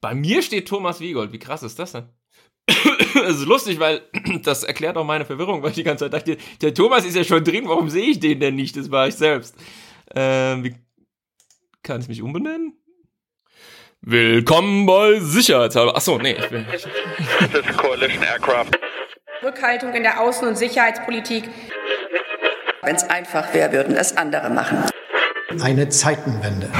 Bei mir steht Thomas Wiegold. Wie krass ist das denn? Es ist lustig, weil das erklärt auch meine Verwirrung, weil ich die ganze Zeit dachte, der Thomas ist ja schon drin, warum sehe ich den denn nicht? Das war ich selbst. Ähm, wie kann ich mich umbenennen? Willkommen bei Sicherheitshalber. Achso, nee, ich bin. This is Coalition Aircraft. Rückhaltung in der Außen- und Sicherheitspolitik. Wenn es einfach wäre, würden es andere machen. Eine Zeitenwende.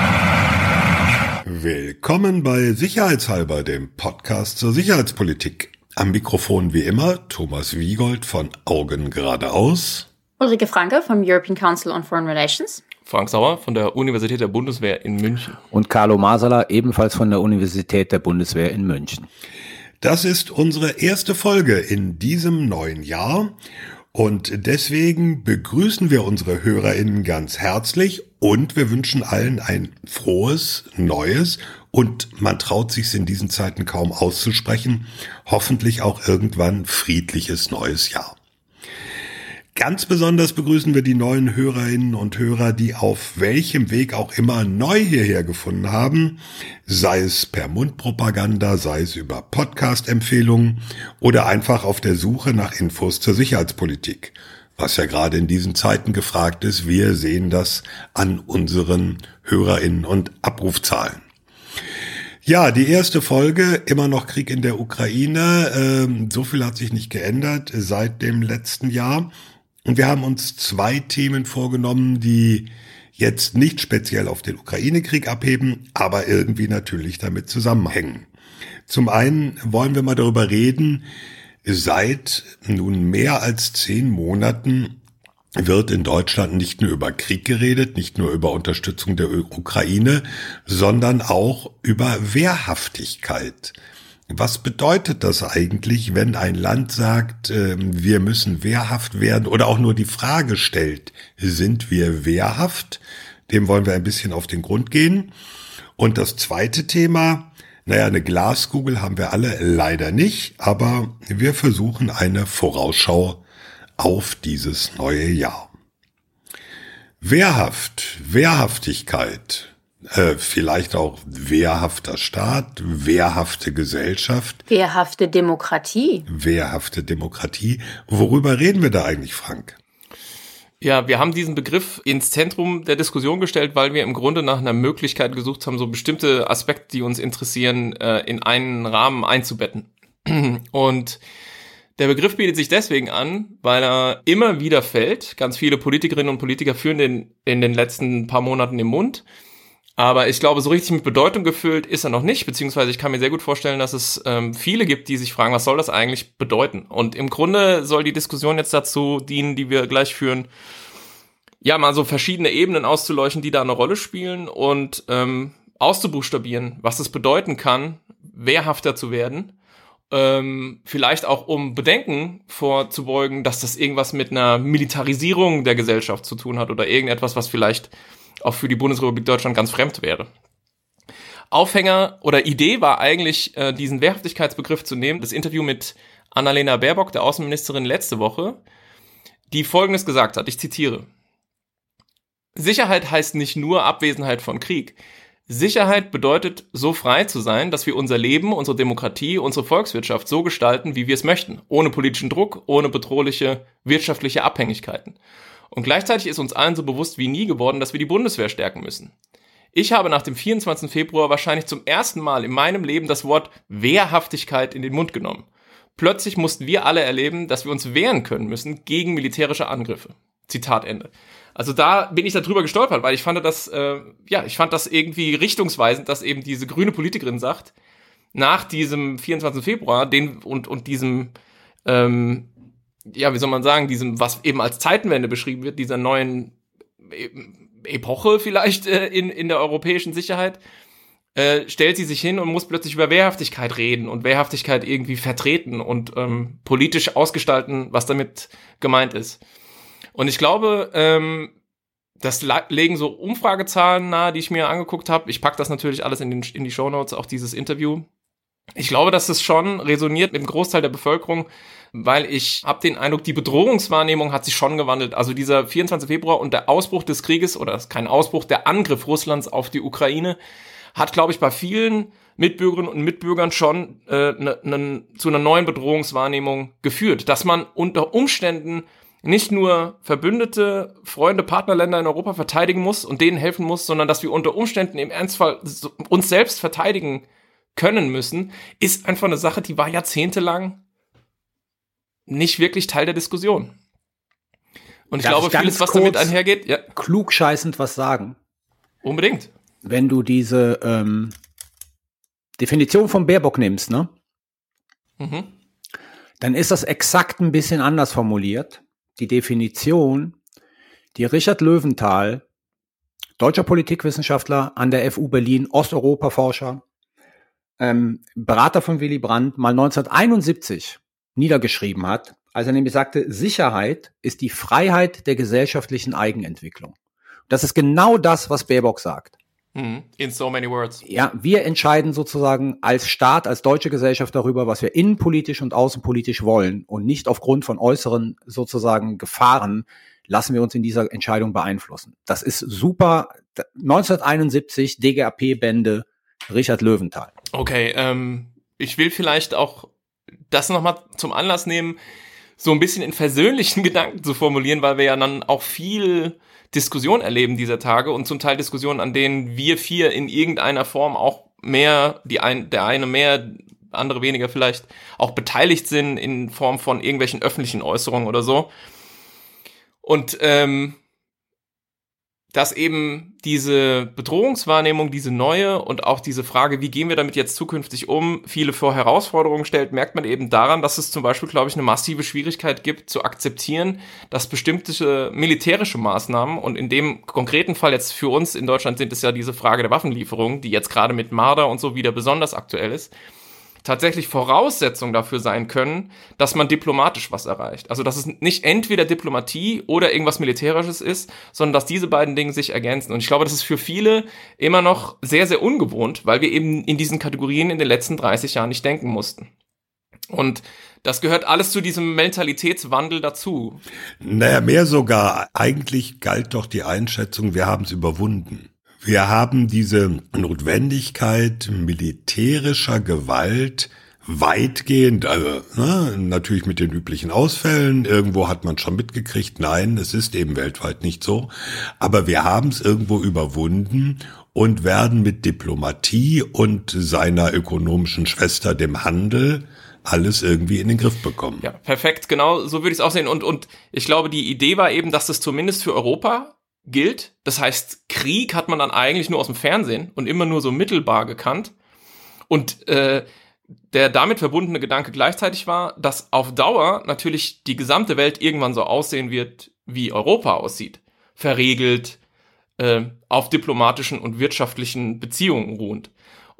Willkommen bei Sicherheitshalber, dem Podcast zur Sicherheitspolitik. Am Mikrofon wie immer Thomas Wiegold von Augen geradeaus. Ulrike Franke vom European Council on Foreign Relations. Frank Sauer von der Universität der Bundeswehr in München. Und Carlo Masala ebenfalls von der Universität der Bundeswehr in München. Das ist unsere erste Folge in diesem neuen Jahr und deswegen begrüßen wir unsere HörerInnen ganz herzlich und wir wünschen allen ein frohes, neues und man traut sich in diesen Zeiten kaum auszusprechen, hoffentlich auch irgendwann friedliches neues Jahr. Ganz besonders begrüßen wir die neuen Hörerinnen und Hörer, die auf welchem Weg auch immer neu hierher gefunden haben, sei es per Mundpropaganda, sei es über Podcast-Empfehlungen oder einfach auf der Suche nach Infos zur Sicherheitspolitik. Was ja gerade in diesen Zeiten gefragt ist, wir sehen das an unseren Hörerinnen und Abrufzahlen. Ja, die erste Folge, immer noch Krieg in der Ukraine. Ähm, so viel hat sich nicht geändert seit dem letzten Jahr. Und wir haben uns zwei Themen vorgenommen, die jetzt nicht speziell auf den Ukraine-Krieg abheben, aber irgendwie natürlich damit zusammenhängen. Zum einen wollen wir mal darüber reden, seit nun mehr als zehn Monaten wird in Deutschland nicht nur über Krieg geredet, nicht nur über Unterstützung der Ukraine, sondern auch über Wehrhaftigkeit. Was bedeutet das eigentlich, wenn ein Land sagt, ähm, wir müssen wehrhaft werden oder auch nur die Frage stellt, sind wir wehrhaft? Dem wollen wir ein bisschen auf den Grund gehen. Und das zweite Thema, naja, eine Glaskugel haben wir alle leider nicht, aber wir versuchen eine Vorausschau auf dieses neue Jahr. Wehrhaft, Wehrhaftigkeit, äh, vielleicht auch wehrhafter Staat, wehrhafte Gesellschaft. Wehrhafte Demokratie. Wehrhafte Demokratie. Worüber reden wir da eigentlich, Frank? Ja, wir haben diesen Begriff ins Zentrum der Diskussion gestellt, weil wir im Grunde nach einer Möglichkeit gesucht haben, so bestimmte Aspekte, die uns interessieren, äh, in einen Rahmen einzubetten. Und der Begriff bietet sich deswegen an, weil er immer wieder fällt. Ganz viele Politikerinnen und Politiker führen den in den letzten paar Monaten im Mund. Aber ich glaube, so richtig mit Bedeutung gefüllt ist er noch nicht, beziehungsweise ich kann mir sehr gut vorstellen, dass es ähm, viele gibt, die sich fragen, was soll das eigentlich bedeuten? Und im Grunde soll die Diskussion jetzt dazu dienen, die wir gleich führen, ja, mal so verschiedene Ebenen auszuleuchten, die da eine Rolle spielen und ähm, auszubuchstabieren, was es bedeuten kann, wehrhafter zu werden. Ähm, vielleicht auch um Bedenken vorzubeugen, dass das irgendwas mit einer Militarisierung der Gesellschaft zu tun hat oder irgendetwas, was vielleicht auch für die Bundesrepublik Deutschland ganz fremd wäre. Aufhänger oder Idee war eigentlich, äh, diesen Wehrhaftigkeitsbegriff zu nehmen. Das Interview mit Annalena Baerbock, der Außenministerin, letzte Woche, die Folgendes gesagt hat, ich zitiere. Sicherheit heißt nicht nur Abwesenheit von Krieg. Sicherheit bedeutet, so frei zu sein, dass wir unser Leben, unsere Demokratie, unsere Volkswirtschaft so gestalten, wie wir es möchten. Ohne politischen Druck, ohne bedrohliche wirtschaftliche Abhängigkeiten. Und gleichzeitig ist uns allen so bewusst wie nie geworden, dass wir die Bundeswehr stärken müssen. Ich habe nach dem 24. Februar wahrscheinlich zum ersten Mal in meinem Leben das Wort Wehrhaftigkeit in den Mund genommen. Plötzlich mussten wir alle erleben, dass wir uns wehren können müssen gegen militärische Angriffe. Zitat Ende. Also da bin ich darüber gestolpert, weil ich fand das, äh, ja, ich fand das irgendwie richtungsweisend, dass eben diese grüne Politikerin sagt, nach diesem 24. Februar den und und diesem ähm, ja, wie soll man sagen, diesem, was eben als Zeitenwende beschrieben wird, dieser neuen Epoche vielleicht äh, in, in der europäischen Sicherheit, äh, stellt sie sich hin und muss plötzlich über Wehrhaftigkeit reden und Wehrhaftigkeit irgendwie vertreten und ähm, politisch ausgestalten, was damit gemeint ist. Und ich glaube, ähm, das legen so Umfragezahlen nahe, die ich mir angeguckt habe. Ich pack das natürlich alles in, den, in die Show Notes, auch dieses Interview. Ich glaube, dass es schon resoniert mit dem Großteil der Bevölkerung, weil ich habe den Eindruck, die Bedrohungswahrnehmung hat sich schon gewandelt. Also dieser 24. Februar und der Ausbruch des Krieges oder kein Ausbruch, der Angriff Russlands auf die Ukraine hat, glaube ich, bei vielen Mitbürgerinnen und Mitbürgern schon äh, ne, ne, zu einer neuen Bedrohungswahrnehmung geführt, dass man unter Umständen nicht nur Verbündete, Freunde, Partnerländer in Europa verteidigen muss und denen helfen muss, sondern dass wir unter Umständen im Ernstfall uns selbst verteidigen können müssen, ist einfach eine Sache, die war jahrzehntelang nicht wirklich Teil der Diskussion. Und ich Darf glaube, ich vieles, was damit einhergeht, ja, klugscheißend was sagen. unbedingt. Wenn du diese ähm, Definition von Baerbock nimmst, ne? Mhm. dann ist das exakt ein bisschen anders formuliert. Die Definition, die Richard Löwenthal, deutscher Politikwissenschaftler an der FU Berlin, Osteuropa-Forscher, ähm, Berater von Willy Brandt, mal 1971 niedergeschrieben hat, als er nämlich sagte, Sicherheit ist die Freiheit der gesellschaftlichen Eigenentwicklung. Das ist genau das, was Baerbock sagt. Mhm. In so many words. Ja, wir entscheiden sozusagen als Staat, als deutsche Gesellschaft darüber, was wir innenpolitisch und außenpolitisch wollen und nicht aufgrund von äußeren sozusagen Gefahren lassen wir uns in dieser Entscheidung beeinflussen. Das ist super. 1971 DGAP-Bände Richard Löwenthal. Okay, ähm, ich will vielleicht auch das nochmal zum Anlass nehmen, so ein bisschen in versöhnlichen Gedanken zu formulieren, weil wir ja dann auch viel Diskussion erleben dieser Tage und zum Teil Diskussionen, an denen wir vier in irgendeiner Form auch mehr, die ein, der eine mehr, andere weniger vielleicht auch beteiligt sind in Form von irgendwelchen öffentlichen Äußerungen oder so. Und ähm, dass eben diese Bedrohungswahrnehmung, diese neue und auch diese Frage, wie gehen wir damit jetzt zukünftig um, viele vor Herausforderungen stellt, merkt man eben daran, dass es zum Beispiel, glaube ich, eine massive Schwierigkeit gibt, zu akzeptieren, dass bestimmte militärische Maßnahmen und in dem konkreten Fall jetzt für uns in Deutschland sind es ja diese Frage der Waffenlieferung, die jetzt gerade mit Marder und so wieder besonders aktuell ist, tatsächlich Voraussetzung dafür sein können, dass man diplomatisch was erreicht. Also dass es nicht entweder Diplomatie oder irgendwas Militärisches ist, sondern dass diese beiden Dinge sich ergänzen. Und ich glaube, das ist für viele immer noch sehr, sehr ungewohnt, weil wir eben in diesen Kategorien in den letzten 30 Jahren nicht denken mussten. Und das gehört alles zu diesem Mentalitätswandel dazu. Naja, mehr sogar. Eigentlich galt doch die Einschätzung, wir haben es überwunden. Wir haben diese Notwendigkeit militärischer Gewalt weitgehend, also ne, natürlich mit den üblichen Ausfällen, irgendwo hat man schon mitgekriegt, nein, es ist eben weltweit nicht so, aber wir haben es irgendwo überwunden und werden mit Diplomatie und seiner ökonomischen Schwester, dem Handel, alles irgendwie in den Griff bekommen. Ja, perfekt, genau, so würde ich es auch sehen. Und, und ich glaube, die Idee war eben, dass das zumindest für Europa gilt. Das heißt, Krieg hat man dann eigentlich nur aus dem Fernsehen und immer nur so mittelbar gekannt. Und äh, der damit verbundene Gedanke gleichzeitig war, dass auf Dauer natürlich die gesamte Welt irgendwann so aussehen wird, wie Europa aussieht. Verregelt, äh, auf diplomatischen und wirtschaftlichen Beziehungen ruhend.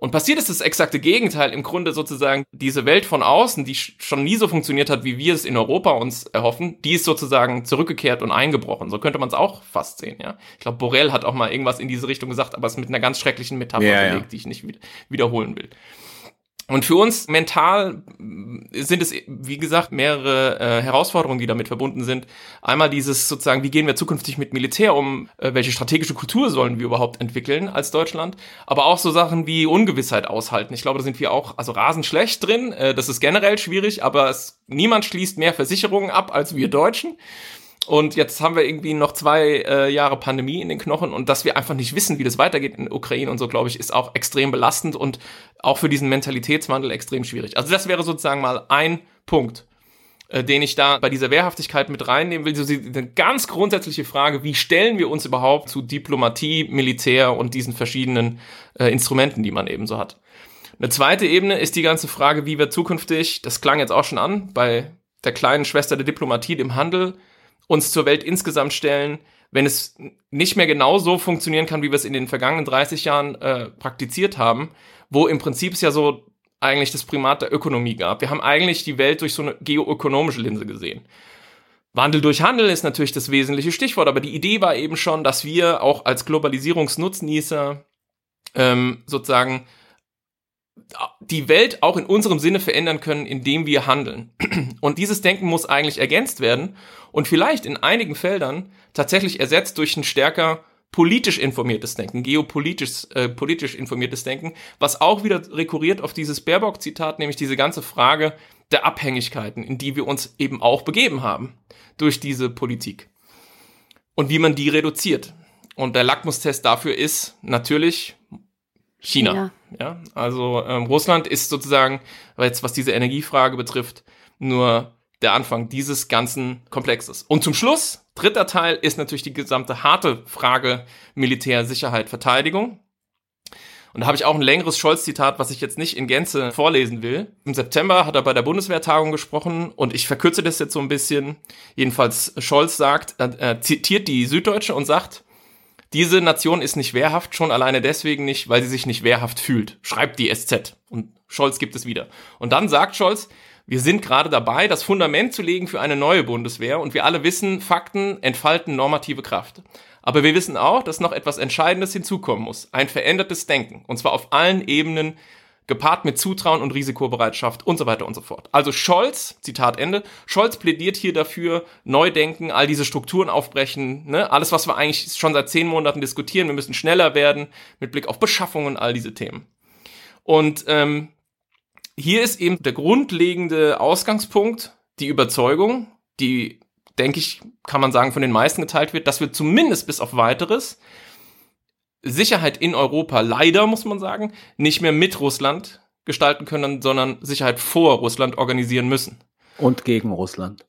Und passiert ist das exakte Gegenteil, im Grunde sozusagen diese Welt von außen, die schon nie so funktioniert hat, wie wir es in Europa uns erhoffen, die ist sozusagen zurückgekehrt und eingebrochen. So könnte man es auch fast sehen, ja. Ich glaube, Borrell hat auch mal irgendwas in diese Richtung gesagt, aber es mit einer ganz schrecklichen Metapher Ja, ja. belegt, die ich nicht wieder- wiederholen will. Und für uns mental sind es, wie gesagt, mehrere äh, Herausforderungen, die damit verbunden sind. Einmal dieses sozusagen, wie gehen wir zukünftig mit Militär um, äh, welche strategische Kultur sollen wir überhaupt entwickeln als Deutschland, aber auch so Sachen wie Ungewissheit aushalten. Ich glaube, da sind wir auch also rasend schlecht drin. Äh, das ist generell schwierig, aber es, niemand schließt mehr Versicherungen ab als wir Deutschen. Und jetzt haben wir irgendwie noch zwei äh, Jahre Pandemie in den Knochen und dass wir einfach nicht wissen, wie das weitergeht in Ukraine und so, glaube ich, ist auch extrem belastend und auch für diesen Mentalitätswandel extrem schwierig. Also das wäre sozusagen mal ein Punkt, äh, den ich da bei dieser Wehrhaftigkeit mit reinnehmen will. So eine ganz grundsätzliche Frage, wie stellen wir uns überhaupt zu Diplomatie, Militär und diesen verschiedenen äh, Instrumenten, die man eben so hat. Eine zweite Ebene ist die ganze Frage, wie wir zukünftig, das klang jetzt auch schon an, bei der kleinen Schwester der Diplomatie, dem Handel, uns zur Welt insgesamt stellen, wenn es nicht mehr genau so funktionieren kann, wie wir es in den vergangenen 30 Jahren äh, praktiziert haben, wo im Prinzip es ja so eigentlich das Primat der Ökonomie gab. Wir haben eigentlich die Welt durch so eine geoökonomische Linse gesehen. Wandel durch Handel ist natürlich das wesentliche Stichwort, aber die Idee war eben schon, dass wir auch als Globalisierungsnutznießer ähm, sozusagen die Welt auch in unserem Sinne verändern können, indem wir handeln. Und dieses Denken muss eigentlich ergänzt werden und vielleicht in einigen Feldern tatsächlich ersetzt durch ein stärker politisch informiertes Denken, geopolitisch äh, politisch informiertes Denken, was auch wieder rekurriert auf dieses Baerbock-Zitat, nämlich diese ganze Frage der Abhängigkeiten, in die wir uns eben auch begeben haben durch diese Politik und wie man die reduziert. Und der Lackmustest dafür ist natürlich China. China. Ja, also ähm, Russland ist sozusagen, jetzt was diese Energiefrage betrifft, nur der Anfang dieses ganzen Komplexes. Und zum Schluss, dritter Teil, ist natürlich die gesamte harte Frage Militär, Sicherheit, Verteidigung. Und da habe ich auch ein längeres Scholz-Zitat, was ich jetzt nicht in Gänze vorlesen will. Im September hat er bei der Bundeswehrtagung gesprochen und ich verkürze das jetzt so ein bisschen. Jedenfalls Scholz sagt, er zitiert die Süddeutsche und sagt, diese Nation ist nicht wehrhaft, schon alleine deswegen nicht, weil sie sich nicht wehrhaft fühlt. Schreibt die SZ. Und Scholz gibt es wieder. Und dann sagt Scholz, wir sind gerade dabei, das Fundament zu legen für eine neue Bundeswehr und wir alle wissen, Fakten entfalten normative Kraft. Aber wir wissen auch, dass noch etwas Entscheidendes hinzukommen muss. Ein verändertes Denken. Und zwar auf allen Ebenen, gepaart mit Zutrauen und Risikobereitschaft und so weiter und so fort. Also Scholz, Zitat Ende, Scholz plädiert hier dafür, neu denken, all diese Strukturen aufbrechen, ne? alles, was wir eigentlich schon seit zehn Monaten diskutieren, wir müssen schneller werden, mit Blick auf Beschaffungen, all diese Themen. Und ähm, hier ist eben der grundlegende Ausgangspunkt, die Überzeugung, die denke ich, kann man sagen, von den meisten geteilt wird, dass wir zumindest bis auf weiteres Sicherheit in Europa leider, muss man sagen, nicht mehr mit Russland gestalten können, sondern Sicherheit vor Russland organisieren müssen. Und gegen Russland.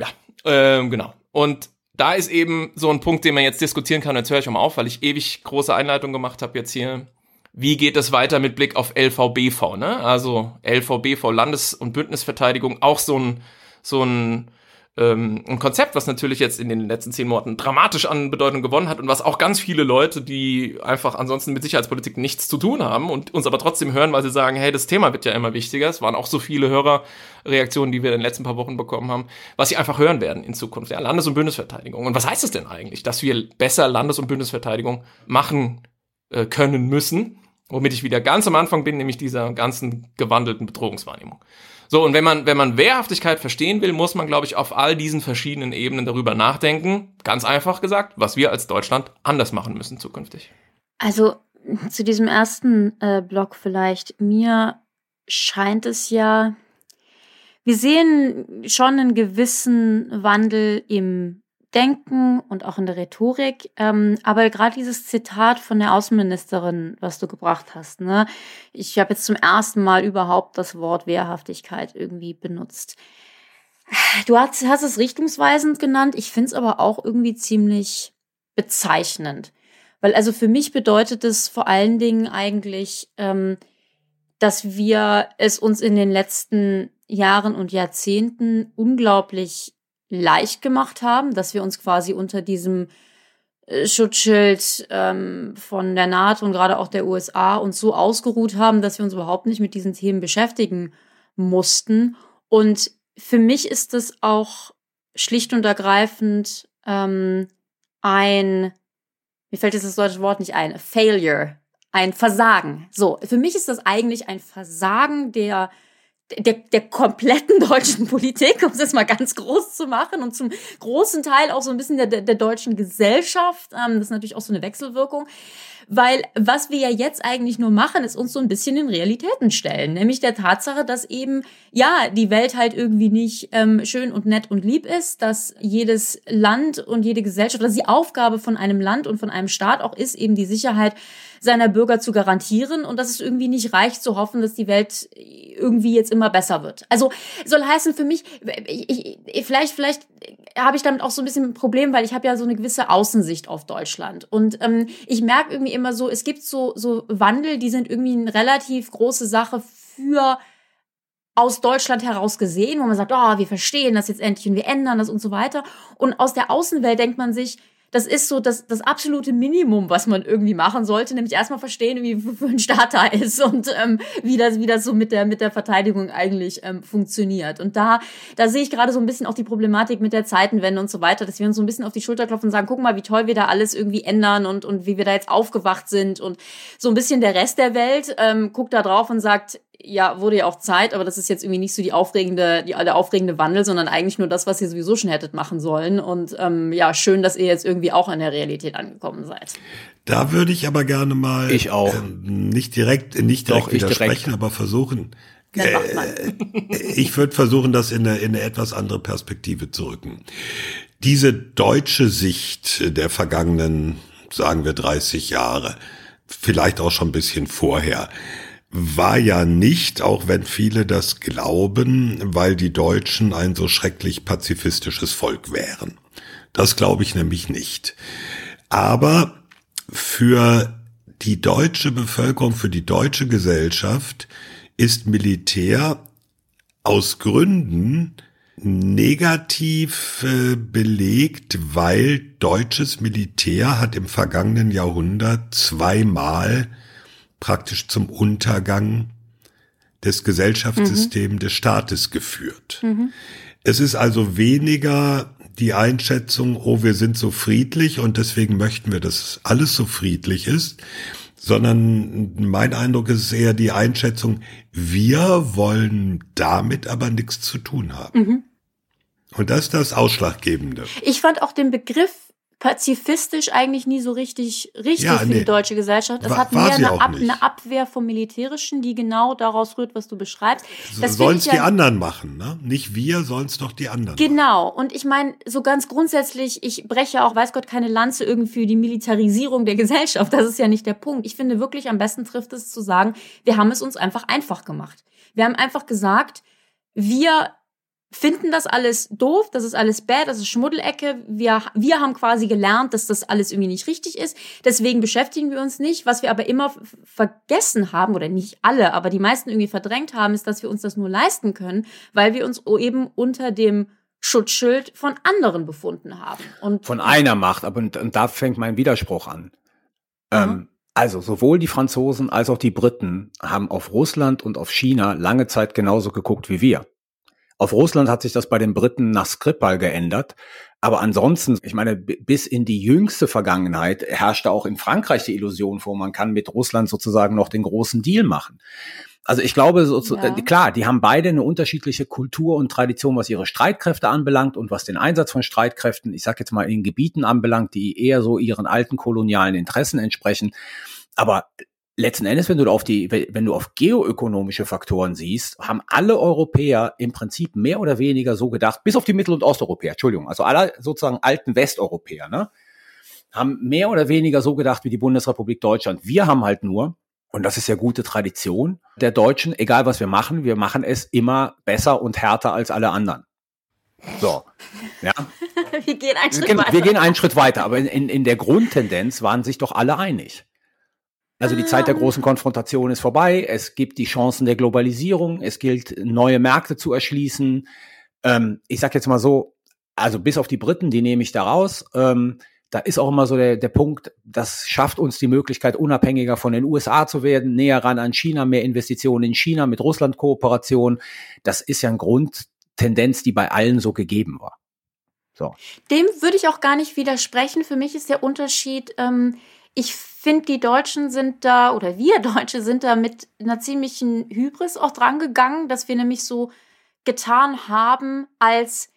Ja, ähm, genau. Und da ist eben so ein Punkt, den man jetzt diskutieren kann. Jetzt höre ich mal auf, weil ich ewig große Einleitung gemacht habe jetzt hier. Wie geht es weiter mit Blick auf LVBV? Ne? Also LVBV Landes- und Bündnisverteidigung, auch so ein so ein ähm, ein Konzept, was natürlich jetzt in den letzten zehn Monaten dramatisch an Bedeutung gewonnen hat und was auch ganz viele Leute, die einfach ansonsten mit Sicherheitspolitik nichts zu tun haben und uns aber trotzdem hören, weil sie sagen, hey, das Thema wird ja immer wichtiger. Es waren auch so viele Hörerreaktionen, die wir in den letzten paar Wochen bekommen haben, was sie einfach hören werden in Zukunft. Ja, Landes- und Bündnisverteidigung. Und was heißt es denn eigentlich, dass wir besser Landes- und Bündnisverteidigung machen äh, können müssen? Womit ich wieder ganz am Anfang bin, nämlich dieser ganzen gewandelten Bedrohungswahrnehmung. So, und wenn man, wenn man Wehrhaftigkeit verstehen will, muss man, glaube ich, auf all diesen verschiedenen Ebenen darüber nachdenken. Ganz einfach gesagt, was wir als Deutschland anders machen müssen zukünftig. Also zu diesem ersten äh, Block vielleicht. Mir scheint es ja, wir sehen schon einen gewissen Wandel im Denken und auch in der Rhetorik. Ähm, aber gerade dieses Zitat von der Außenministerin, was du gebracht hast, ne? Ich habe jetzt zum ersten Mal überhaupt das Wort Wehrhaftigkeit irgendwie benutzt. Du hast, hast es richtungsweisend genannt. Ich finde es aber auch irgendwie ziemlich bezeichnend. Weil also für mich bedeutet es vor allen Dingen eigentlich, ähm, dass wir es uns in den letzten Jahren und Jahrzehnten unglaublich leicht gemacht haben, dass wir uns quasi unter diesem äh, Schutzschild ähm, von der NATO und gerade auch der USA uns so ausgeruht haben, dass wir uns überhaupt nicht mit diesen Themen beschäftigen mussten. Und für mich ist es auch schlicht und ergreifend ähm, ein, mir fällt jetzt das deutsche Wort nicht ein, Failure, ein Versagen. So, für mich ist das eigentlich ein Versagen der der, der kompletten deutschen Politik, um es jetzt mal ganz groß zu machen und zum großen Teil auch so ein bisschen der, der, deutschen Gesellschaft. Ähm, das ist natürlich auch so eine Wechselwirkung. Weil was wir ja jetzt eigentlich nur machen, ist uns so ein bisschen in Realitäten stellen. Nämlich der Tatsache, dass eben, ja, die Welt halt irgendwie nicht ähm, schön und nett und lieb ist, dass jedes Land und jede Gesellschaft, dass die Aufgabe von einem Land und von einem Staat auch ist, eben die Sicherheit seiner Bürger zu garantieren und dass es irgendwie nicht reicht zu hoffen, dass die Welt irgendwie jetzt immer besser wird. Also soll heißen für mich, ich, ich, vielleicht, vielleicht habe ich damit auch so ein bisschen ein Problem, weil ich habe ja so eine gewisse Außensicht auf Deutschland und ähm, ich merke irgendwie immer so, es gibt so so Wandel, die sind irgendwie eine relativ große Sache für aus Deutschland heraus gesehen, wo man sagt, oh, wir verstehen das jetzt endlich und wir ändern das und so weiter. Und aus der Außenwelt denkt man sich, das ist so das, das absolute Minimum, was man irgendwie machen sollte, nämlich erstmal verstehen, wie für ein Staat da ist und ähm, wie, das, wie das so mit der, mit der Verteidigung eigentlich ähm, funktioniert. Und da, da sehe ich gerade so ein bisschen auch die Problematik mit der Zeitenwende und so weiter, dass wir uns so ein bisschen auf die Schulter klopfen und sagen, guck mal, wie toll wir da alles irgendwie ändern und, und wie wir da jetzt aufgewacht sind. Und so ein bisschen der Rest der Welt ähm, guckt da drauf und sagt, ja, wurde ja auch Zeit, aber das ist jetzt irgendwie nicht so die aufregende, die, der aufregende Wandel, sondern eigentlich nur das, was ihr sowieso schon hättet machen sollen. Und ähm, ja, schön, dass ihr jetzt irgendwie auch an der Realität angekommen seid. Da würde ich aber gerne mal ich auch. Ähm, nicht direkt, nicht direkt Doch, widersprechen, direkt. aber versuchen. Äh, ich würde versuchen, das in eine, in eine etwas andere Perspektive zu rücken. Diese deutsche Sicht der vergangenen, sagen wir 30 Jahre, vielleicht auch schon ein bisschen vorher, war ja nicht, auch wenn viele das glauben, weil die Deutschen ein so schrecklich pazifistisches Volk wären. Das glaube ich nämlich nicht. Aber für die deutsche Bevölkerung, für die deutsche Gesellschaft ist Militär aus Gründen negativ äh, belegt, weil deutsches Militär hat im vergangenen Jahrhundert zweimal praktisch zum Untergang des Gesellschaftssystems des Staates geführt. Es ist also weniger die Einschätzung, oh, wir sind so friedlich und deswegen möchten wir, dass alles so friedlich ist, sondern mein Eindruck ist eher die Einschätzung, wir wollen damit aber nichts zu tun haben. Und das ist das Ausschlaggebende. Ich fand auch den Begriff pazifistisch eigentlich nie so richtig richtig Ja, für nee. die deutsche Gesellschaft. Es War- hat mehr eine, Ab eine Abwehr vom Militärischen, die genau daraus rührt, was du beschreibst. Das Sollen es ich die ja anderen machen, ne? Nicht wir, sollen es doch die anderen. Genau. Und ich meine, so ganz grundsätzlich, ich breche auch, weiß Gott, keine Lanze irgendwie für die Militarisierung der Gesellschaft. Das ist ja nicht der Punkt. Ich finde wirklich, am besten trifft es zu sagen, wir haben es uns einfach einfach gemacht. Wir haben einfach gesagt, wir finden das alles doof, das ist alles bad, das ist Schmuddelecke. Wir, wir haben quasi gelernt, dass das alles irgendwie nicht richtig ist. Deswegen beschäftigen wir uns nicht. Was wir aber immer vergessen haben, oder nicht alle, aber die meisten irgendwie verdrängt haben, ist, dass wir uns das nur leisten können, weil wir uns eben unter dem Schutzschild von anderen befunden haben. Und von einer Macht, aber und, und da fängt mein Widerspruch an. Ähm, also sowohl die Franzosen als auch die Briten haben auf Russland und auf China lange Zeit genauso geguckt wie wir. Auf Russland hat sich das bei den Briten nach Skripal geändert. Aber ansonsten, ich meine, bis in die jüngste Vergangenheit herrschte auch in Frankreich die Illusion vor, man kann mit Russland sozusagen noch den großen Deal machen. Also ich glaube, so, Ja. klar, die haben beide eine unterschiedliche Kultur und Tradition, was ihre Streitkräfte anbelangt und was den Einsatz von Streitkräften, ich sage jetzt mal in Gebieten anbelangt, die eher so ihren alten kolonialen Interessen entsprechen. Aber letzten Endes, wenn du auf die, wenn du auf geoökonomische Faktoren siehst, haben alle Europäer im Prinzip mehr oder weniger so gedacht, bis auf die Mittel- und Osteuropäer, Entschuldigung, also alle sozusagen alten Westeuropäer, ne, haben mehr oder weniger so gedacht wie die Bundesrepublik Deutschland. Wir haben halt nur, und das ist ja gute Tradition der Deutschen, egal was wir machen, wir machen es immer besser und härter als alle anderen. So, ja. wir gehen einen Schritt Wir, weiter. wir gehen einen Schritt weiter, aber in, in der Grundtendenz waren sich doch alle einig. Also die Zeit der großen Konfrontation ist vorbei. Es gibt die Chancen der Globalisierung. Es gilt, neue Märkte zu erschließen. Ähm, ich sag jetzt mal so, also bis auf die Briten, die nehme ich da raus. Ähm, da ist auch immer so der, der Punkt, das schafft uns die Möglichkeit, unabhängiger von den USA zu werden, näher ran an China, mehr Investitionen in China, mit Russland Kooperation. Das ist ja eine Grundtendenz, die bei allen so gegeben war. So. Dem würde ich auch gar nicht widersprechen. Für mich ist der Unterschied, ähm, ich finde, die Deutschen sind da, oder wir Deutsche sind da mit einer ziemlichen Hybris auch drangegangen, dass wir nämlich so getan haben, als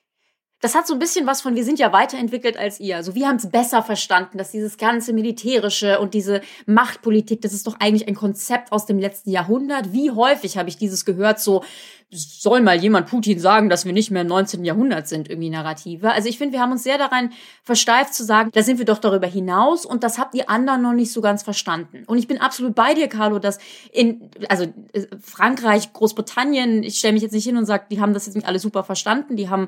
das hat so ein bisschen was von, wir sind ja weiterentwickelt als ihr. Also wir haben es besser verstanden, dass dieses ganze Militärische und diese Machtpolitik, das ist doch eigentlich ein Konzept aus dem letzten Jahrhundert. Wie häufig habe ich dieses gehört, so soll mal jemand Putin sagen, dass wir nicht mehr im 19. Jahrhundert sind, irgendwie Narrative. Also ich finde, wir haben uns sehr daran versteift zu sagen, da sind wir doch darüber hinaus und das habt ihr anderen noch nicht so ganz verstanden. Und ich bin absolut bei dir, Carlo, dass in, also äh, Frankreich, Großbritannien, ich stelle mich jetzt nicht hin und sage, die haben das jetzt nicht alle super verstanden, die haben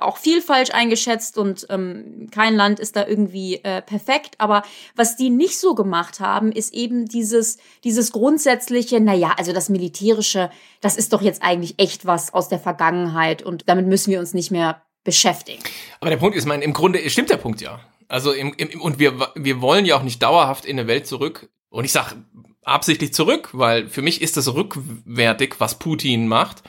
auch viel falsch eingeschätzt und ähm, kein Land ist da irgendwie äh, perfekt. Aber was die nicht so gemacht haben, ist eben dieses, dieses grundsätzliche, naja, also das Militärische, das ist doch jetzt eigentlich echt was aus der Vergangenheit und damit müssen wir uns nicht mehr beschäftigen. Aber der Punkt ist, mein, im Grunde stimmt der Punkt ja. Also im, im, und wir, wir wollen ja auch nicht dauerhaft in eine Welt zurück. Und ich sage absichtlich zurück, weil für mich ist das rückwärtig, was Putin macht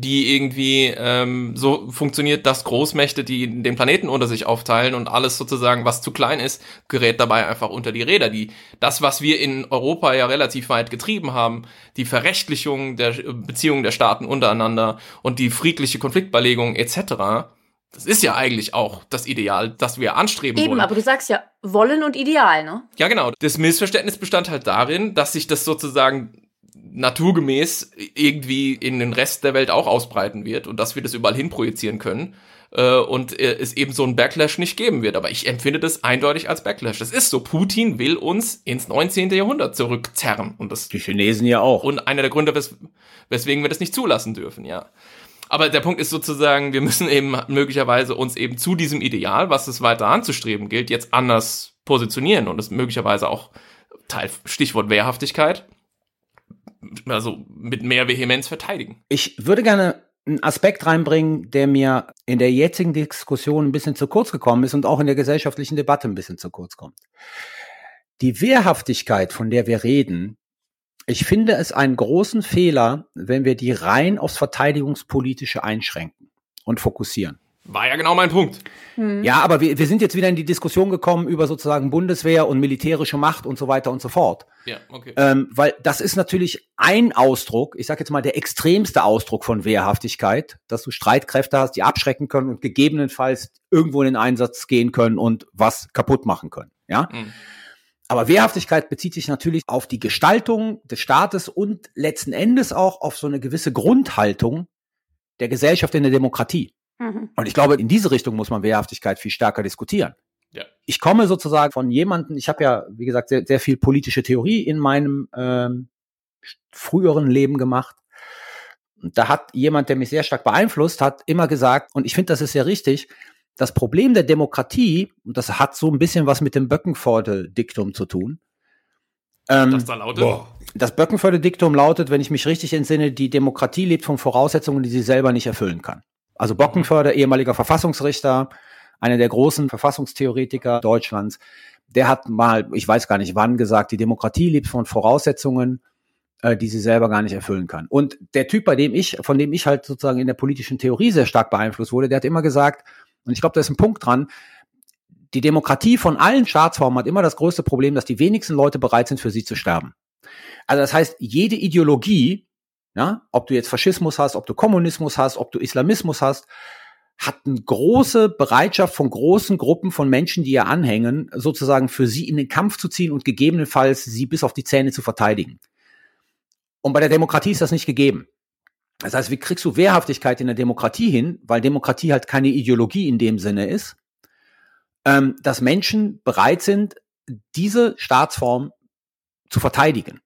die irgendwie ähm, so funktioniert, dass Großmächte, die den Planeten unter sich aufteilen und alles sozusagen, was zu klein ist, gerät dabei einfach unter die Räder. Die, das, was wir in Europa ja relativ weit getrieben haben, die Verrechtlichung der Beziehungen der Staaten untereinander und die friedliche Konfliktbeilegung etc., das ist ja eigentlich auch das Ideal, das wir anstreben Eben, wollen. aber du sagst ja wollen und ideal, ne? Ja, genau. Das Missverständnis bestand halt darin, dass sich das sozusagen naturgemäß irgendwie in den Rest der Welt auch ausbreiten wird und dass wir das überall hin projizieren können äh, und äh, es eben so einen Backlash nicht geben wird. Aber ich empfinde das eindeutig als Backlash. Das ist so. Putin will uns ins 19. Jahrhundert zurückzerren. Und das, Die Chinesen ja auch. und einer der Gründe, wes weswegen wir das nicht zulassen dürfen, ja. Aber der Punkt ist sozusagen, wir müssen eben möglicherweise uns eben zu diesem Ideal, was es weiter anzustreben gilt, jetzt anders positionieren und das möglicherweise auch Teil, Stichwort Wehrhaftigkeit, also mit mehr Vehemenz verteidigen. Ich würde gerne einen Aspekt reinbringen, der mir in der jetzigen Diskussion ein bisschen zu kurz gekommen ist und auch in der gesellschaftlichen Debatte ein bisschen zu kurz kommt. Die Wehrhaftigkeit, von der wir reden, ich finde es einen großen Fehler, wenn wir die rein aufs Verteidigungspolitische einschränken und fokussieren. War ja genau mein Punkt. Ja, aber wir, wir sind jetzt wieder in die Diskussion gekommen über sozusagen Bundeswehr und militärische Macht und so weiter und so fort. Ja, okay. Ähm, weil das ist natürlich ein Ausdruck, ich sage jetzt mal der extremste Ausdruck von Wehrhaftigkeit, dass du Streitkräfte hast, die abschrecken können und gegebenenfalls irgendwo in den Einsatz gehen können und was kaputt machen können. Ja. Mhm. Aber Wehrhaftigkeit bezieht sich natürlich auf die Gestaltung des Staates und letzten Endes auch auf so eine gewisse Grundhaltung der Gesellschaft in der Demokratie. Mhm. Und ich glaube, in diese Richtung muss man Wehrhaftigkeit viel stärker diskutieren. Ja. Ich komme sozusagen von jemandem, ich habe ja, wie gesagt, sehr, sehr viel politische Theorie in meinem ähm, früheren Leben gemacht. Und da hat jemand, der mich sehr stark beeinflusst hat, immer gesagt, und ich finde, das ist sehr richtig, das Problem der Demokratie, und das hat so ein bisschen was mit dem Böckenforde-Diktum zu tun. Ähm, Das da lautet. Boah. das Böckenförde-Diktum lautet, wenn ich mich richtig entsinne, die Demokratie lebt von Voraussetzungen, die sie selber nicht erfüllen kann. Also Bockenförde, ehemaliger Verfassungsrichter, einer der großen Verfassungstheoretiker Deutschlands, der hat mal, ich weiß gar nicht wann, gesagt, die Demokratie lebt von Voraussetzungen, äh, die sie selber gar nicht erfüllen kann. Und der Typ, bei dem ich, von dem ich halt sozusagen in der politischen Theorie sehr stark beeinflusst wurde, der hat immer gesagt, und ich glaube, da ist ein Punkt dran, die Demokratie von allen Staatsformen hat immer das größte Problem, dass die wenigsten Leute bereit sind, für sie zu sterben. Also das heißt, jede Ideologie, ja, ob du jetzt Faschismus hast, ob du Kommunismus hast, ob du Islamismus hast, hat eine große Bereitschaft von großen Gruppen von Menschen, die ihr anhängen, sozusagen für sie in den Kampf zu ziehen und gegebenenfalls sie bis auf die Zähne zu verteidigen. Und bei der Demokratie ist das nicht gegeben. Das heißt, wie kriegst du Wehrhaftigkeit in der Demokratie hin, weil Demokratie halt keine Ideologie in dem Sinne ist, ähm, dass Menschen bereit sind, diese Staatsform zu verteidigen.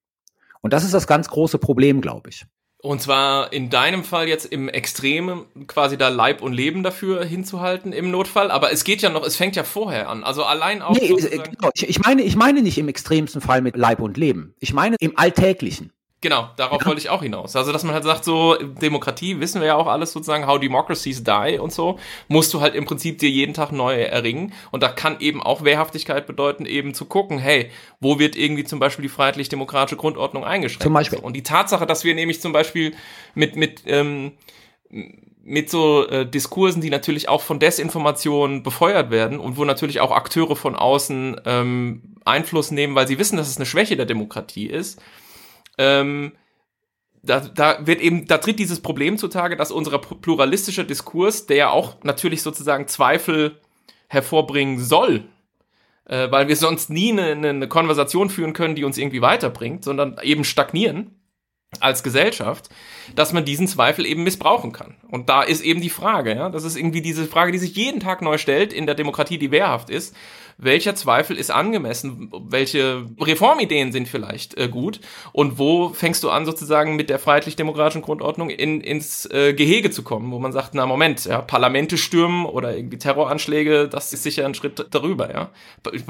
Und das ist das ganz große Problem, glaube ich. Und zwar in deinem Fall jetzt im Extremen quasi da Leib und Leben dafür hinzuhalten im Notfall. Aber es geht ja noch, es fängt ja vorher an. Also allein auch. Nee, äh, genau. ich, ich meine, ich meine nicht im extremsten Fall mit Leib und Leben. Ich meine im Alltäglichen. Genau, darauf wollte ich auch hinaus. Also, dass man halt sagt, so, Demokratie, wissen wir ja auch alles sozusagen, how democracies die und so, musst du halt im Prinzip dir jeden Tag neu erringen. Und da kann eben auch Wehrhaftigkeit bedeuten, eben zu gucken, hey, wo wird irgendwie zum Beispiel die freiheitlich-demokratische Grundordnung eingeschränkt? Zum Beispiel. Und die Tatsache, dass wir nämlich zum Beispiel mit, mit, ähm, mit so äh, Diskursen, die natürlich auch von Desinformation befeuert werden und wo natürlich auch Akteure von außen ähm, Einfluss nehmen, weil sie wissen, dass es eine Schwäche der Demokratie ist, ähm, da, da wird eben, da tritt dieses Problem zutage, dass unser pluralistischer Diskurs, der ja auch natürlich sozusagen Zweifel hervorbringen soll, äh, weil wir sonst nie eine, eine, Konversation führen können, die uns irgendwie weiterbringt, sondern eben stagnieren als Gesellschaft, dass man diesen Zweifel eben missbrauchen kann. Und da ist eben die Frage, ja, das ist irgendwie diese Frage, die sich jeden Tag neu stellt in der Demokratie, die wehrhaft ist. Welcher Zweifel ist angemessen? Welche Reformideen sind vielleicht äh, gut? Und wo fängst du an, sozusagen mit der freiheitlich-demokratischen Grundordnung in, ins äh, Gehege zu kommen, wo man sagt, na Moment, ja, Parlamente stürmen oder irgendwie Terroranschläge, das ist sicher ein Schritt darüber, ja.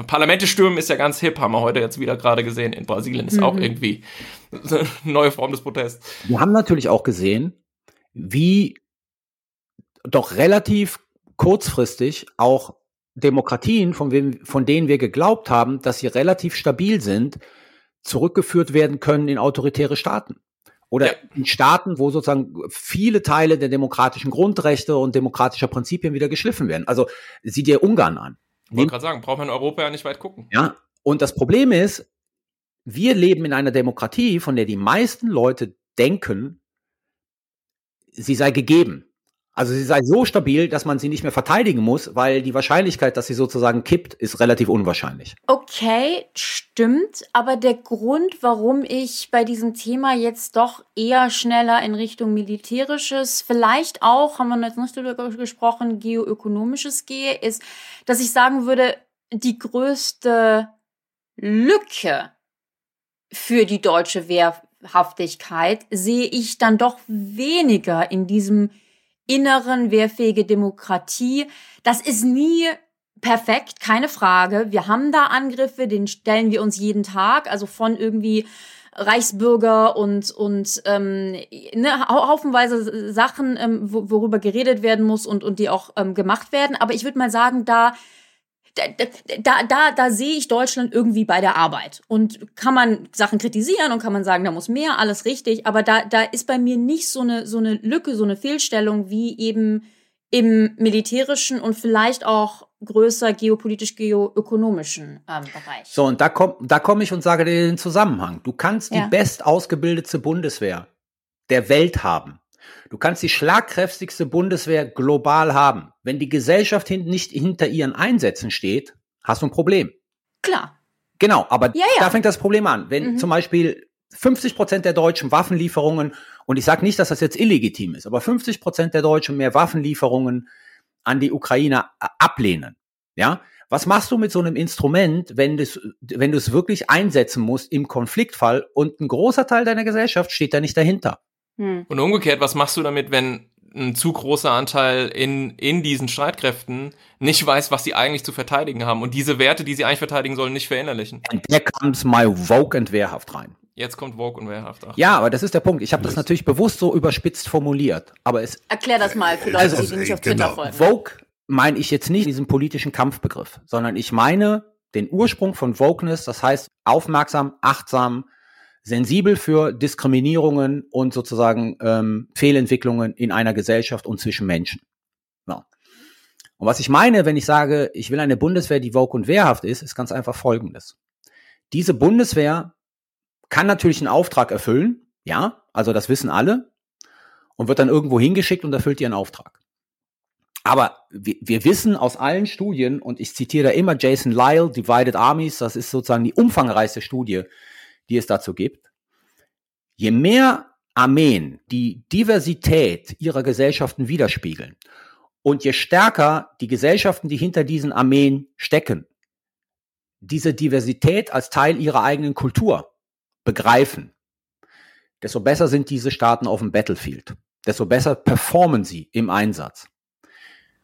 Parlamente stürmen ist ja ganz hip, haben wir heute jetzt wieder gerade gesehen. In Brasilien ist auch irgendwie eine neue Form des Protests. Wir haben natürlich auch gesehen, wie doch relativ kurzfristig auch Demokratien, von, wem, von denen wir geglaubt haben, dass sie relativ stabil sind, zurückgeführt werden können in autoritäre Staaten. Oder Ja. in Staaten, wo sozusagen viele Teile der demokratischen Grundrechte und demokratischer Prinzipien wieder geschliffen werden. Also sieh dir Ungarn an. Ich wollte gerade sagen, braucht man in Europa ja nicht weit gucken. Ja, und das Problem ist, wir leben in einer Demokratie, von der die meisten Leute denken, sie sei gegeben. Also sie sei so stabil, dass man sie nicht mehr verteidigen muss, weil die Wahrscheinlichkeit, dass sie sozusagen kippt, ist relativ unwahrscheinlich. Okay, stimmt. Aber der Grund, warum ich bei diesem Thema jetzt doch eher schneller in Richtung militärisches, vielleicht auch, haben wir jetzt nicht darüber gesprochen, geoökonomisches gehe, ist, dass ich sagen würde, die größte Lücke für die deutsche Wehrhaftigkeit sehe ich dann doch weniger in diesem inneren wehrfähige Demokratie. Das ist nie perfekt, keine Frage. Wir haben da Angriffe, den stellen wir uns jeden Tag, also von irgendwie Reichsbürger und und ähm, ne, hau- haufenweise Sachen, ähm, wo- worüber geredet werden muss und und die auch ähm, gemacht werden. Aber ich würde mal sagen, da da, da, da, sehe ich Deutschland irgendwie bei der Arbeit. Und kann man Sachen kritisieren und kann man sagen, da muss mehr, alles richtig. Aber da, da ist bei mir nicht so eine, so eine Lücke, so eine Fehlstellung wie eben im militärischen und vielleicht auch größer geopolitisch-geoökonomischen ähm, Bereich. So, und da komme da komm ich und sage dir den Zusammenhang. Du kannst Ja. die bestausgebildete Bundeswehr der Welt haben. Du kannst die schlagkräftigste Bundeswehr global haben. Wenn die Gesellschaft hin, nicht hinter ihren Einsätzen steht, hast du ein Problem. Klar. Genau, aber Ja, ja. da fängt das Problem an. Wenn Mhm. zum Beispiel 50 Prozent der Deutschen Waffenlieferungen, und ich sage nicht, dass das jetzt illegitim ist, aber 50 Prozent der Deutschen mehr Waffenlieferungen an die Ukraine a- ablehnen. Ja, was machst du mit so einem Instrument, wenn du wenn du es wirklich einsetzen musst im Konfliktfall und ein großer Teil deiner Gesellschaft steht da nicht dahinter? Hm. Und umgekehrt, was machst du damit, wenn ein zu großer Anteil in, in diesen Streitkräften nicht weiß, was sie eigentlich zu verteidigen haben und diese Werte, die sie eigentlich verteidigen sollen, nicht verinnerlichen? Und there comes my woke and wehrhaft rein. Jetzt kommt Vogue und Wehrhaft. Ach. Ja, aber das ist der Punkt. Ich habe das natürlich bewusst so überspitzt formuliert, aber es Erklär das mal für Leute, Also, die nicht auf genau. Twitter folgen. Vogue meine ich jetzt nicht diesen politischen Kampfbegriff, sondern ich meine den Ursprung von Wokeness, das heißt aufmerksam, achtsam, sensibel für Diskriminierungen und sozusagen ähm, Fehlentwicklungen in einer Gesellschaft und zwischen Menschen. Ja. Und was ich meine, wenn ich sage, ich will eine Bundeswehr, die woke und wehrhaft ist, ist ganz einfach Folgendes. Diese Bundeswehr kann natürlich einen Auftrag erfüllen, ja, also das wissen alle, und wird dann irgendwo hingeschickt und erfüllt ihren Auftrag. Aber wir, wir wissen aus allen Studien, und ich zitiere da immer Jason Lyle, Divided Armies, das ist sozusagen die umfangreichste Studie, die es dazu gibt. Je mehr Armeen die Diversität ihrer Gesellschaften widerspiegeln und je stärker die Gesellschaften, die hinter diesen Armeen stecken, diese Diversität als Teil ihrer eigenen Kultur begreifen, desto besser sind diese Staaten auf dem Battlefield. Desto besser performen sie im Einsatz.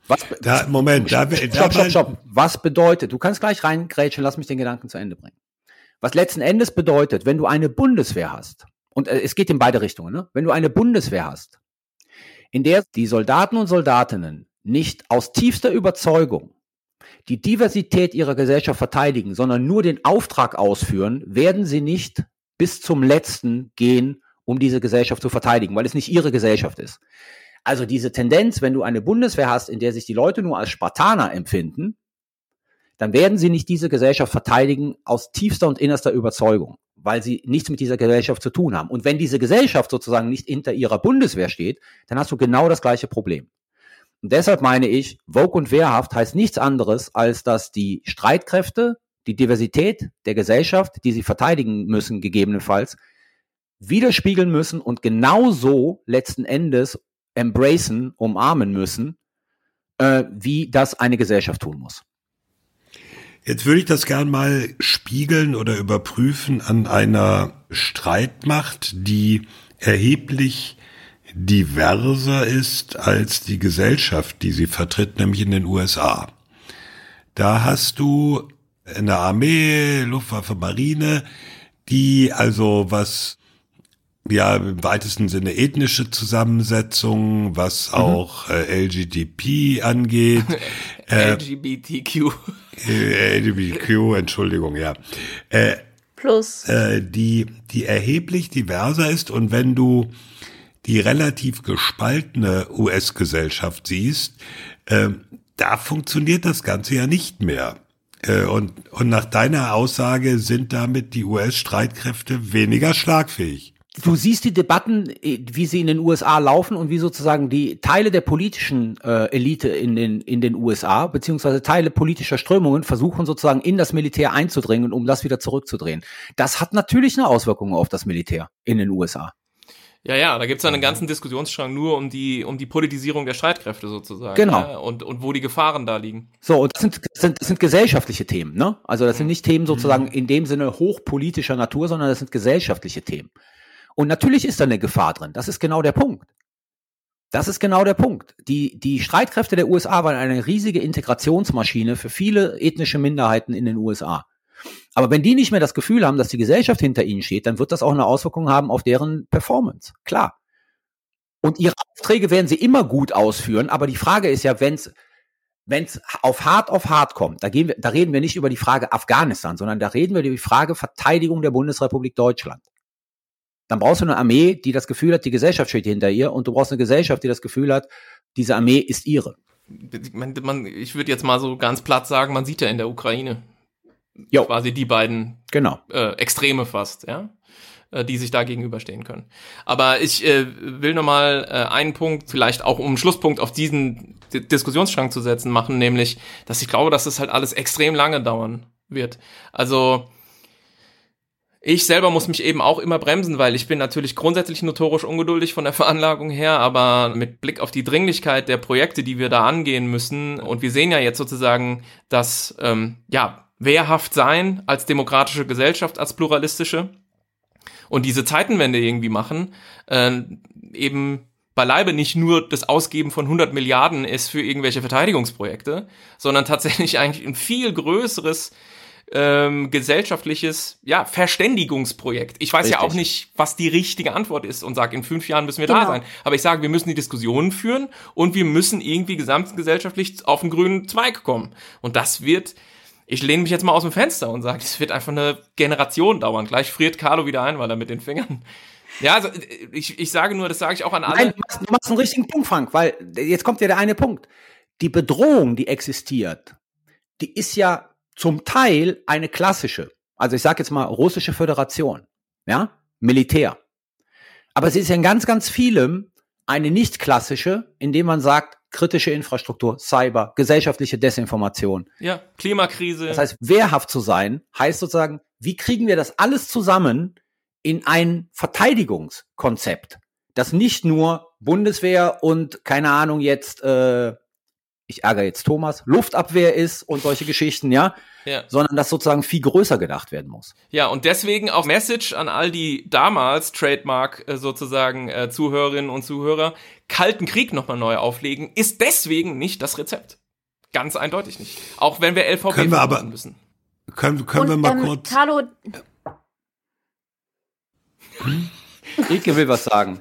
Was, Da, Moment, da, da, stopp, stopp, stopp. Was bedeutet, du kannst gleich reingrätschen, lass mich den Gedanken zu Ende bringen. Was letzten Endes bedeutet, wenn du eine Bundeswehr hast, und äh, es geht in beide Richtungen, ne? wenn du eine Bundeswehr hast, in der die Soldaten und Soldatinnen nicht aus tiefster Überzeugung die Diversität ihrer Gesellschaft verteidigen, sondern nur den Auftrag ausführen, werden sie nicht bis zum letzten gehen, um diese Gesellschaft zu verteidigen, weil es nicht ihre Gesellschaft ist. Also diese Tendenz, wenn du eine Bundeswehr hast, in der sich die Leute nur als Spartaner empfinden, dann werden sie nicht diese Gesellschaft verteidigen aus tiefster und innerster Überzeugung, weil sie nichts mit dieser Gesellschaft zu tun haben. Und wenn diese Gesellschaft sozusagen nicht hinter ihrer Bundeswehr steht, dann hast du genau das gleiche Problem. Und deshalb meine ich, Vogue und Wehrhaft heißt nichts anderes, als dass die Streitkräfte, die Diversität der Gesellschaft, die sie verteidigen müssen, gegebenenfalls, widerspiegeln müssen und genauso letzten Endes embracen, umarmen müssen, äh, wie das eine Gesellschaft tun muss. Jetzt würde ich das gern mal spiegeln oder überprüfen an einer Streitmacht, die erheblich diverser ist als die Gesellschaft, die sie vertritt, nämlich in den USA. Da hast du eine Armee, Luftwaffe, Marine, die also was ja im weitesten Sinne ethnische Zusammensetzung, was auch äh, LGTB angeht, äh, LGBTQ. äh, LGBTQ, Entschuldigung, ja, äh, Plus. Äh, die, die erheblich diverser ist und wenn du die relativ gespaltene US-Gesellschaft siehst, äh, da funktioniert das Ganze ja nicht mehr. Äh, und, und nach deiner Aussage sind damit die US-Streitkräfte weniger schlagfähig. Du siehst die Debatten, äh, wie sie in den USA laufen und wie sozusagen die Teile der politischen äh, Elite in den, in den USA, beziehungsweise Teile politischer Strömungen versuchen sozusagen in das Militär einzudringen, um das wieder zurückzudrehen. Das hat natürlich eine Auswirkung auf das Militär in den USA. Ja, ja, da gibt's einen ganzen Diskussionsstrang nur um die, um die Politisierung der Streitkräfte sozusagen. Genau. Ja, und, und wo die Gefahren da liegen. So, und das sind, das sind, das sind gesellschaftliche Themen, ne? Also das sind nicht Themen sozusagen in dem Sinne hochpolitischer Natur, sondern das sind gesellschaftliche Themen. Und natürlich ist da eine Gefahr drin. Das ist genau der Punkt. Das ist genau der Punkt. Die, die Streitkräfte der USA waren eine riesige Integrationsmaschine für viele ethnische Minderheiten in den USA. Aber wenn die nicht mehr das Gefühl haben, dass die Gesellschaft hinter ihnen steht, dann wird das auch eine Auswirkung haben auf deren Performance. Klar. Und ihre Aufträge werden sie immer gut ausführen, aber die Frage ist ja, wenn es auf hart auf hart kommt, da, gehen wir, da reden wir nicht über die Frage Afghanistan, sondern da reden wir über die Frage Verteidigung der Bundesrepublik Deutschland. Dann brauchst du eine Armee, die das Gefühl hat, die Gesellschaft steht hinter ihr, und du brauchst eine Gesellschaft, die das Gefühl hat, diese Armee ist ihre. Man, man, ich würde jetzt mal so ganz platt sagen, man sieht ja in der Ukraine Jo. quasi die beiden Genau. äh, Extreme fast, ja, äh, die sich da gegenüberstehen können. Aber ich äh, will nochmal äh, einen Punkt, vielleicht auch um einen Schlusspunkt auf diesen D Diskussionsstrang zu setzen, machen, nämlich, dass ich glaube, dass das halt alles extrem lange dauern wird. Also ich selber muss mich eben auch immer bremsen, weil ich bin natürlich grundsätzlich notorisch ungeduldig von der Veranlagung her, aber mit Blick auf die Dringlichkeit der Projekte, die wir da angehen müssen, und wir sehen ja jetzt sozusagen, dass ähm, ja wehrhaft sein als demokratische Gesellschaft, als pluralistische und diese Zeitenwende irgendwie machen, äh, eben beileibe nicht nur das Ausgeben von 100 Milliarden ist für irgendwelche Verteidigungsprojekte, sondern tatsächlich eigentlich ein viel größeres ähm, gesellschaftliches ja, Verständigungsprojekt. Ich weiß ja Richtig. auch nicht, was die richtige Antwort ist und sage, in fünf Jahren müssen wir da Genau. sein. Aber ich sage, wir müssen die Diskussionen führen und wir müssen irgendwie gesamtgesellschaftlich auf den grünen Zweig kommen. Und das wird, ich lehne mich jetzt mal aus dem Fenster und sage, es wird einfach eine Generation dauern. Gleich friert Carlo wieder ein, weil er mit den Fingern. Ja, also ich, ich sage nur, das sage ich auch an alle. Nein, du machst, du machst einen richtigen Punkt, Frank, weil jetzt kommt ja der eine Punkt. Die Bedrohung, die existiert, die ist ja zum Teil eine klassische. Also ich sage jetzt mal russische Föderation, ja, Militär. Aber sie ist ja in ganz, ganz vielem eine nicht klassische, indem man sagt, kritische Infrastruktur, Cyber, gesellschaftliche Desinformation. Ja, Klimakrise. Das heißt, wehrhaft zu sein, heißt sozusagen, wie kriegen wir das alles zusammen in ein Verteidigungskonzept, das nicht nur Bundeswehr und keine Ahnung jetzt, äh, ich ärgere jetzt Thomas, Luftabwehr ist und solche Geschichten, ja, ja. sondern das sozusagen viel größer gedacht werden muss. Ja, und deswegen auch Message an all die damals Trademark äh, sozusagen äh, Zuhörerinnen und Zuhörer, Kalten Krieg nochmal neu auflegen, ist deswegen nicht das Rezept. Ganz eindeutig nicht. Auch wenn wir LVP Können wir aber- müssen. Können, können wir Und mal ähm, kurz. Carlo, Rike will was sagen.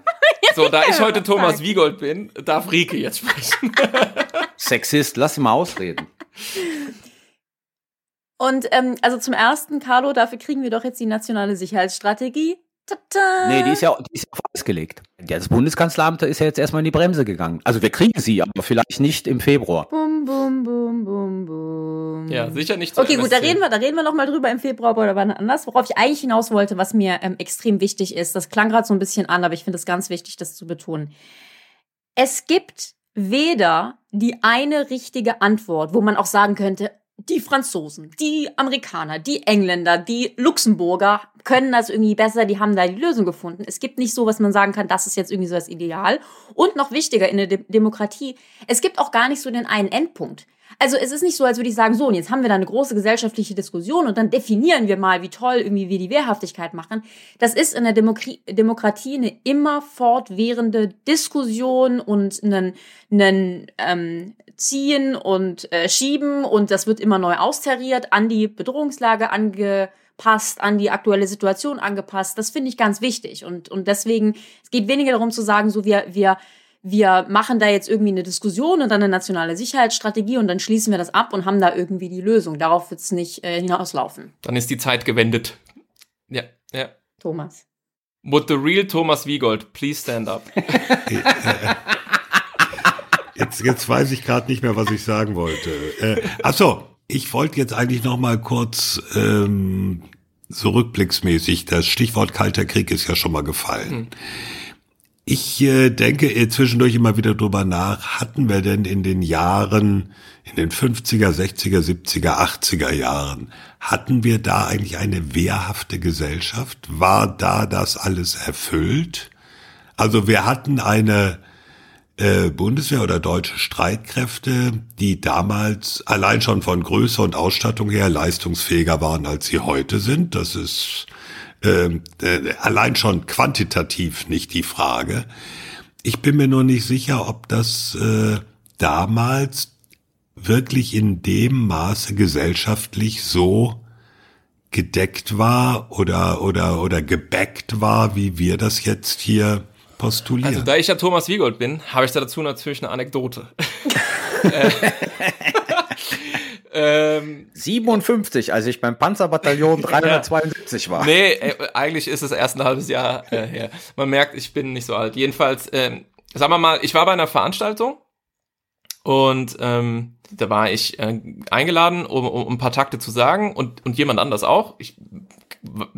So, da ich heute Thomas. Wiegold bin, darf Rike jetzt sprechen. Sexist, lass sie mal ausreden. und ähm, also zum ersten, Carlo, dafür kriegen wir doch jetzt die nationale Sicherheitsstrategie. Tada! Nee, die ist ja, die ist auf Eis gelegt. Das Bundeskanzleramt ist ja jetzt erstmal in die Bremse gegangen. Also wir kriegen sie, aber vielleicht nicht im Februar. Bum, bum, bum, bum, bum. ja, sicher nicht Okay, gut, da MSC. reden wir, da reden wir noch mal drüber im Februar oder wann anders. Worauf ich eigentlich hinaus wollte, was mir ähm, extrem wichtig ist, das klang gerade so ein bisschen an, aber ich finde es ganz wichtig, das zu betonen. Es gibt weder die eine richtige Antwort, wo man auch sagen könnte, die Franzosen, die Amerikaner, die Engländer, die Luxemburger können das irgendwie besser, die haben da die Lösung gefunden. Es gibt nicht so, was man sagen kann, das ist jetzt irgendwie so das Ideal. Und noch wichtiger in der De Demokratie, es gibt auch gar nicht so den einen Endpunkt. Also es ist nicht so, als würde ich sagen, so, und jetzt haben wir da eine große gesellschaftliche Diskussion und dann definieren wir mal, wie toll irgendwie wir die Wehrhaftigkeit machen. Das ist in der Demokratie, Demokratie eine immer fortwährende Diskussion und einen, einen ähm, Ziehen und äh, Schieben und das wird immer neu austariert, an die Bedrohungslage angepasst, an die aktuelle Situation angepasst. Das finde ich ganz wichtig und, und deswegen, es geht weniger darum zu sagen, so wir, wir wir machen da jetzt irgendwie eine Diskussion und dann eine nationale Sicherheitsstrategie und dann schließen wir das ab und haben da irgendwie die Lösung. Darauf wird es nicht äh, hinauslaufen. Dann ist die Zeit gewendet. Ja, ja. Thomas. Would the real Thomas Wiegold please stand up? Jetzt, jetzt weiß ich gerade nicht mehr, was ich sagen wollte. Äh, ach so, ich wollte jetzt eigentlich noch mal kurz ähm, so rückblicksmäßig, das Stichwort Kalter Krieg ist ja schon mal gefallen. Hm. Ich äh, denke äh, zwischendurch immer wieder drüber nach, hatten wir denn in den Jahren, in den 50er, 60er, 70er, 80er Jahren, hatten wir da eigentlich eine wehrhafte Gesellschaft? War da das alles erfüllt? Also wir hatten eine äh, Bundeswehr oder deutsche Streitkräfte, die damals allein schon von Größe und Ausstattung her leistungsfähiger waren, als sie heute sind. Das ist äh, allein schon quantitativ nicht die Frage. Ich bin mir nur nicht sicher, ob das äh, damals wirklich in dem Maße gesellschaftlich so gedeckt war oder oder oder gebackt war, wie wir das jetzt hier postulieren. Also da ich ja Thomas Wiegold bin, habe ich da dazu natürlich eine Anekdote. Äh, ähm, 57, als ich beim Panzerbataillon 372 war. Nee, äh, eigentlich ist es erst ein halbes Jahr äh, her. Man merkt, ich bin nicht so alt. Jedenfalls, ähm, sagen wir mal, ich war bei einer Veranstaltung und ähm, da war ich äh, eingeladen, um, um ein paar Takte zu sagen und, und jemand anders auch. Ich,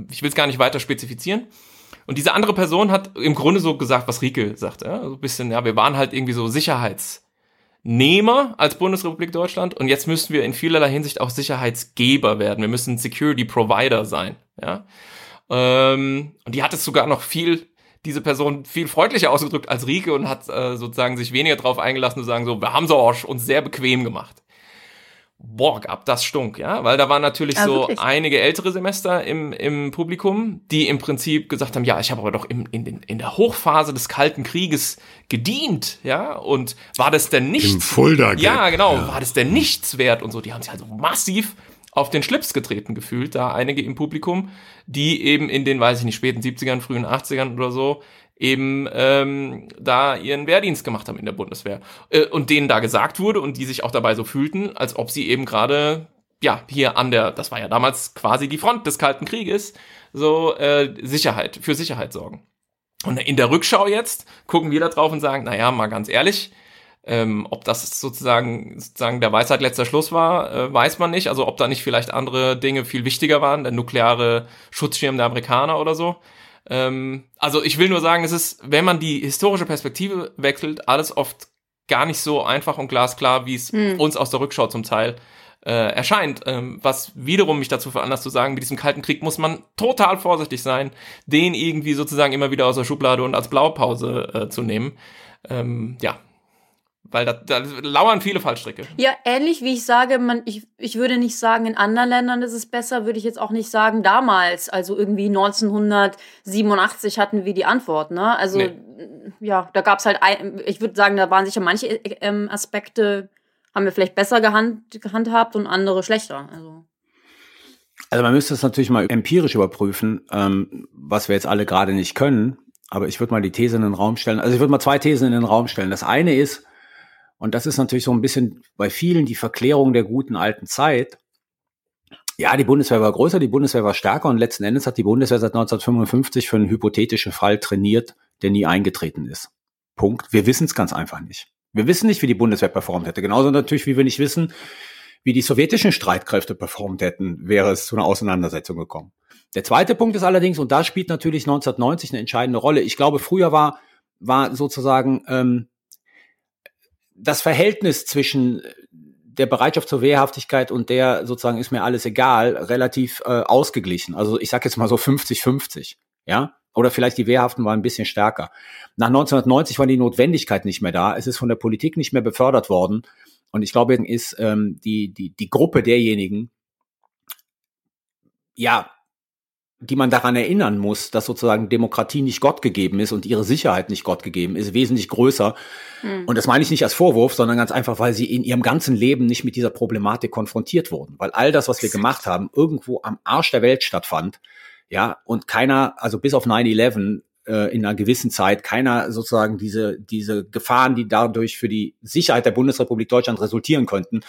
ich will es gar nicht weiter spezifizieren. Und diese andere Person hat im Grunde so gesagt, was Rieke sagt. Ja? So ein bisschen, ja, wir waren halt irgendwie so Sicherheitsnehmer als Bundesrepublik Deutschland und jetzt müssen wir in vielerlei Hinsicht auch Sicherheitsgeber werden. Wir müssen Security Provider sein. Ja? Ähm, und die hat es sogar noch viel diese Person viel freundlicher ausgedrückt als Rieke und hat äh, sozusagen sich weniger drauf eingelassen zu sagen, so, wir haben es auch uns sehr bequem gemacht boah, gab das stunk, ja, weil da waren natürlich ja, so wirklich? einige ältere Semester im, im Publikum, die im Prinzip gesagt haben, ja, ich habe aber doch im, in, den, in der Hochphase des Kalten Krieges gedient, ja, und war das denn nichts? Im Fulda Ja, genau, ja. war das denn nichts wert und so, die haben sich also massiv auf den Schlips getreten gefühlt, da einige im Publikum, die eben in den, weiß ich nicht, späten 70ern, frühen 80ern oder so, eben ähm, da ihren Wehrdienst gemacht haben in der Bundeswehr. Äh, und denen da gesagt wurde und die sich auch dabei so fühlten, als ob sie eben gerade, ja, hier an der, das war ja damals quasi die Front des Kalten Krieges, so äh, Sicherheit, für Sicherheit sorgen. Und in der Rückschau jetzt gucken wir da drauf und sagen, naja, mal ganz ehrlich, ähm, ob das sozusagen, sozusagen der Weisheit letzter Schluss war, äh, weiß man nicht. Also ob da nicht vielleicht andere Dinge viel wichtiger waren, der nukleare Schutzschirm der Amerikaner oder so. Ähm, also ich will nur sagen, es ist, wenn man die historische Perspektive wechselt, alles oft gar nicht so einfach und glasklar, wie es hm. uns aus der Rückschau zum Teil äh, erscheint. Ähm, was wiederum mich dazu veranlasst zu sagen, mit diesem Kalten Krieg muss man total vorsichtig sein, den irgendwie sozusagen immer wieder aus der Schublade und als Blaupause äh, zu nehmen. Ähm, ja, weil da, da lauern viele Fallstricke. Ja, ähnlich wie ich sage, man, ich, ich würde nicht sagen, in anderen Ländern ist es besser, würde ich jetzt auch nicht sagen, damals. Also irgendwie 1987 hatten wir die Antwort, ne? Also nee. ja, da gab es halt, ein, ich würde sagen, da waren sicher manche ähm, Aspekte, haben wir vielleicht besser gehand, gehandhabt und andere schlechter. Also. Also man müsste es natürlich mal empirisch überprüfen, ähm, was wir jetzt alle gerade nicht können. Aber ich würde mal die These in den Raum stellen. Also ich würde mal zwei Thesen in den Raum stellen. Das eine ist, und das ist natürlich so ein bisschen bei vielen die Verklärung der guten alten Zeit. Ja, die Bundeswehr war größer, die Bundeswehr war stärker und letzten Endes hat die Bundeswehr seit 1955 für einen hypothetischen Fall trainiert, der nie eingetreten ist. Punkt. Wir wissen es ganz einfach nicht. Wir wissen nicht, wie die Bundeswehr performt hätte. Genauso natürlich, wie wir nicht wissen, wie die sowjetischen Streitkräfte performt hätten, wäre es zu einer Auseinandersetzung gekommen. Der zweite Punkt ist allerdings, und da spielt natürlich 1990 eine entscheidende Rolle. Ich glaube, früher war, war sozusagen ähm, das Verhältnis zwischen der Bereitschaft zur Wehrhaftigkeit und der sozusagen ist mir alles egal, relativ äh, ausgeglichen. Also ich sage jetzt mal so 50-50, ja. Oder vielleicht die Wehrhaften waren ein bisschen stärker. Nach 1990 war die Notwendigkeit nicht mehr da. Es ist von der Politik nicht mehr befördert worden. Und ich glaube, ist ähm, die, die, die Gruppe derjenigen, ja, die man daran erinnern muss, dass sozusagen Demokratie nicht Gott gegeben ist und ihre Sicherheit nicht Gott gegeben ist, wesentlich größer. Hm. Und das meine ich nicht als Vorwurf, sondern ganz einfach, weil sie in ihrem ganzen Leben nicht mit dieser Problematik konfrontiert wurden. Weil all das, was wir gemacht haben, irgendwo am Arsch der Welt stattfand. Ja, und keiner, also bis auf 9-11, äh, in einer gewissen Zeit keiner sozusagen diese, diese Gefahren, die dadurch für die Sicherheit der Bundesrepublik Deutschland resultieren könnten,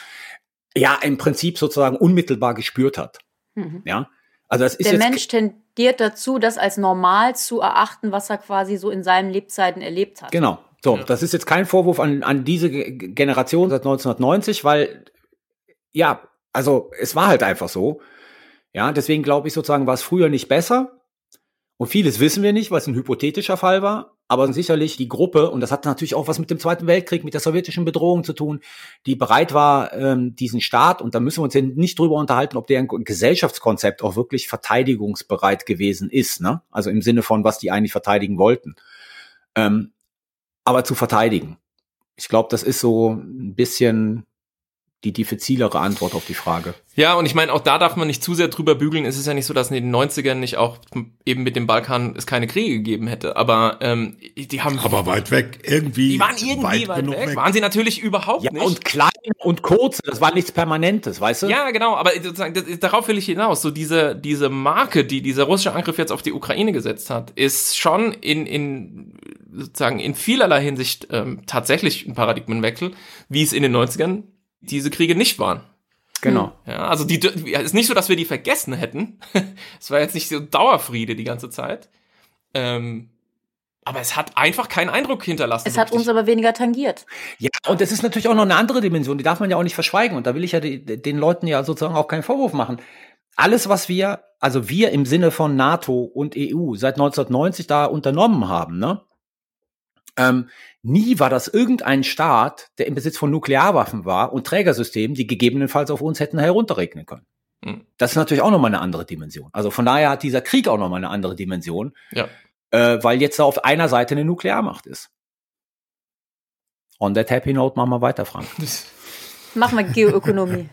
ja, im Prinzip sozusagen unmittelbar gespürt hat. Mhm. Ja. Also das ist der Mensch ten, tendiert dazu, das als normal zu erachten, was er quasi so in seinen Lebzeiten erlebt hat. Genau. So, das ist jetzt kein Vorwurf an, an diese Generation seit 1990, weil, ja, also es war halt einfach so. Ja, deswegen glaube ich sozusagen, war es früher nicht besser. Und vieles wissen wir nicht, weil es ein hypothetischer Fall war. Aber sicherlich die Gruppe, und das hat natürlich auch was mit dem Zweiten Weltkrieg, mit der sowjetischen Bedrohung zu tun, die bereit war, ähm, diesen Staat, und da müssen wir uns nicht drüber unterhalten, ob der ein Gesellschaftskonzept auch wirklich verteidigungsbereit gewesen ist. Ne? Also im Sinne von, was die eigentlich verteidigen wollten. Ähm, aber zu verteidigen. Ich glaube, das ist so ein bisschen die diffizilere Antwort auf die Frage. Ja, und ich meine, auch da darf man nicht zu sehr drüber bügeln. Es ist ja nicht so, dass in den 90ern nicht auch eben mit dem Balkan es keine Kriege gegeben hätte. Aber ähm, die haben. Aber weit weg, irgendwie. Die waren irgendwie weit, weit weg. weg. Waren sie natürlich überhaupt ja, nicht. Und klein und kurz, das war nichts Permanentes, weißt du? Ja, genau, aber sozusagen, das, darauf will ich hinaus. So diese, diese Marke, die dieser russische Angriff jetzt auf die Ukraine gesetzt hat, ist schon in, in sozusagen in vielerlei Hinsicht ähm, tatsächlich ein Paradigmenwechsel, wie es in den 90ern diese Kriege nicht waren. Genau. Ja, also die es ist nicht so, dass wir die vergessen hätten. es war jetzt nicht so Dauerfriede die ganze Zeit. Ähm, aber es hat einfach keinen Eindruck hinterlassen. Es hat uns aber weniger tangiert. Ja, und es ist natürlich auch noch eine andere Dimension, die darf man ja auch nicht verschweigen. Und da will ich ja die, den Leuten ja sozusagen auch keinen Vorwurf machen. Alles, was wir, also wir im Sinne von NATO und EU seit 1990 da unternommen haben, ne? Ähm, nie war das irgendein Staat, der im Besitz von Nuklearwaffen war und Trägersystemen, die gegebenenfalls auf uns hätten herunterregnen können. Mhm. Das ist natürlich auch nochmal eine andere Dimension. Also von daher hat dieser Krieg auch nochmal eine andere Dimension, ja. äh, weil jetzt da auf einer Seite eine Nuklearmacht ist. On that happy note machen wir weiter, Frank. Machen wir Geoökonomie.